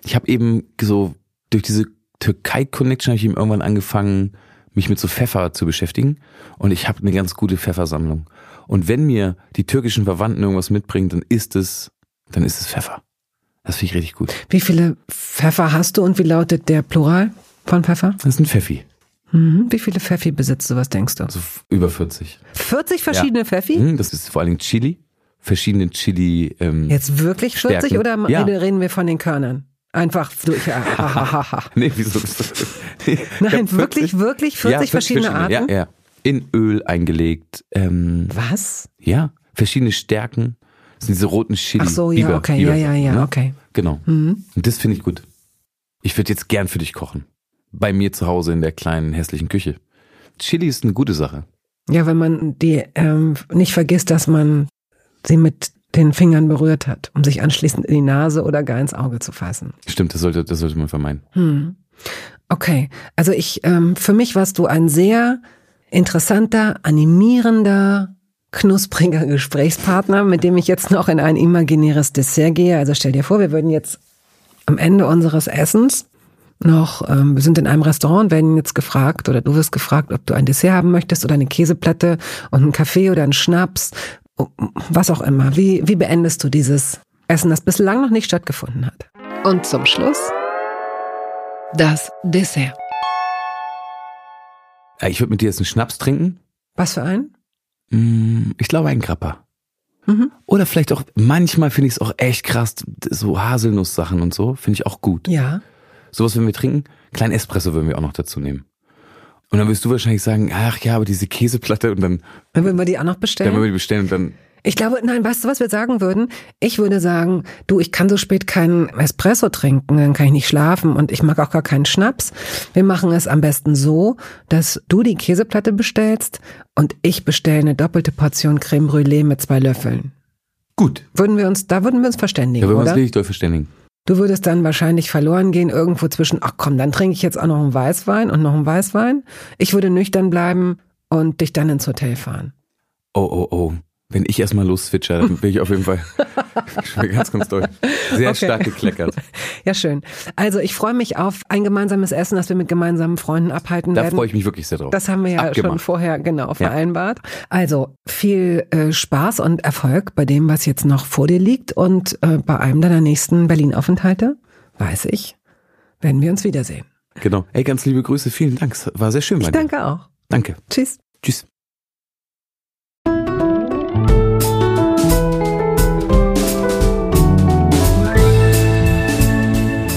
Ich habe eben so durch diese Türkei-Connection habe ich eben irgendwann angefangen, mich mit so Pfeffer zu beschäftigen. Und ich habe eine ganz gute Pfeffersammlung. Und wenn mir die türkischen Verwandten irgendwas mitbringen, dann ist es, dann ist es Pfeffer. Das finde ich richtig gut. Wie viele Pfeffer hast du und wie lautet der Plural von Pfeffer? Das ist ein Pfeffi. Mhm. Wie viele Pfeffi besitzt du? Was denkst du? Also über 40. 40 verschiedene Pfeffi? Hm, Das ist vor allen Dingen Chili. Verschiedene Chili. Ähm, Jetzt wirklich 40 Stärken. oder Ja. reden wir von den Körnern? Einfach durch. Ha. [laughs] Nee, wieso? [laughs] Nein, hab 40 wirklich, wirklich 40 ja, verschiedene Arten? Ja, ja. In Öl eingelegt. Ähm, Was? ja, verschiedene Stärken. Das sind diese roten Chili. Ach so, ja, Biber, okay, Biber, ja, ja, ja, ne? okay. Genau. Mhm. Und das finde ich gut. Ich würde jetzt gern für dich kochen. Bei mir zu Hause in der kleinen hässlichen Küche. Chili ist eine gute Sache. Ja, wenn man die ähm, nicht vergisst, dass man sie mit den Fingern berührt hat, um sich anschließend in die Nase oder gar ins Auge zu fassen. Stimmt, das sollte, das sollte man vermeiden. Hm. Okay, also ich, ähm, für mich warst du ein sehr interessanter, animierender, knuspriger [laughs] Gesprächspartner, mit dem ich jetzt noch in ein imaginäres Dessert gehe. Also stell dir vor, wir würden jetzt am Ende unseres Essens noch, ähm, wir sind in einem Restaurant, werden jetzt gefragt oder du wirst gefragt, ob du ein Dessert haben möchtest oder eine Käseplatte und einen Kaffee oder einen Schnaps, was auch immer. Wie, wie beendest du dieses Essen, das bislang noch nicht stattgefunden hat? Und zum Schluss das Dessert. Ich würde mit dir jetzt einen Schnaps trinken. Was für ein? Mm, Ich glaube ein Grappa. Mhm. Oder vielleicht auch, manchmal finde ich es auch echt krass, so Haselnusssachen und so, finde ich auch gut. Ja. Sowas, wenn wir trinken, kleinen Espresso würden wir auch noch dazu nehmen. Und dann wirst du wahrscheinlich sagen, ach ja, aber diese Käseplatte und dann, Dann würden wir die auch noch dann bestellen. würden wir die bestellen und dann, Ich glaube, nein, weißt du, was wir sagen würden? Ich würde sagen, du, ich kann so spät keinen Espresso trinken, dann kann ich nicht schlafen und ich mag auch gar keinen Schnaps. Wir machen es am besten so, dass du die Käseplatte bestellst und ich bestelle eine doppelte Portion Creme Brûlée mit zwei Löffeln. Gut. Würden wir uns, da würden wir uns verständigen, Da würden wir uns richtig doll verständigen. Du würdest dann wahrscheinlich verloren gehen irgendwo zwischen, ach komm, dann trinke ich jetzt auch noch einen Weißwein und noch einen Weißwein. Ich würde nüchtern bleiben und dich dann ins Hotel fahren. Oh, oh, oh. Wenn ich erstmal loszwitscher, dann bin ich auf jeden Fall ich [laughs] bin ganz, ganz doll. Sehr Okay. stark gekleckert. [laughs] Ja, schön. Also ich freue mich auf ein gemeinsames Essen, das wir mit gemeinsamen Freunden abhalten Da werden. freue ich mich wirklich sehr drauf. Das haben wir ja schon Abgemacht. vorher genau vereinbart. Also viel äh, Spaß und Erfolg bei dem, was jetzt noch vor dir liegt. Und äh, bei einem deiner nächsten Berlin-Aufenthalte, weiß ich, werden wir uns wiedersehen. Genau. Ey, ganz liebe Grüße. Vielen Dank. Es War sehr schön Ich dir. danke auch. Danke. Tschüss. Tschüss.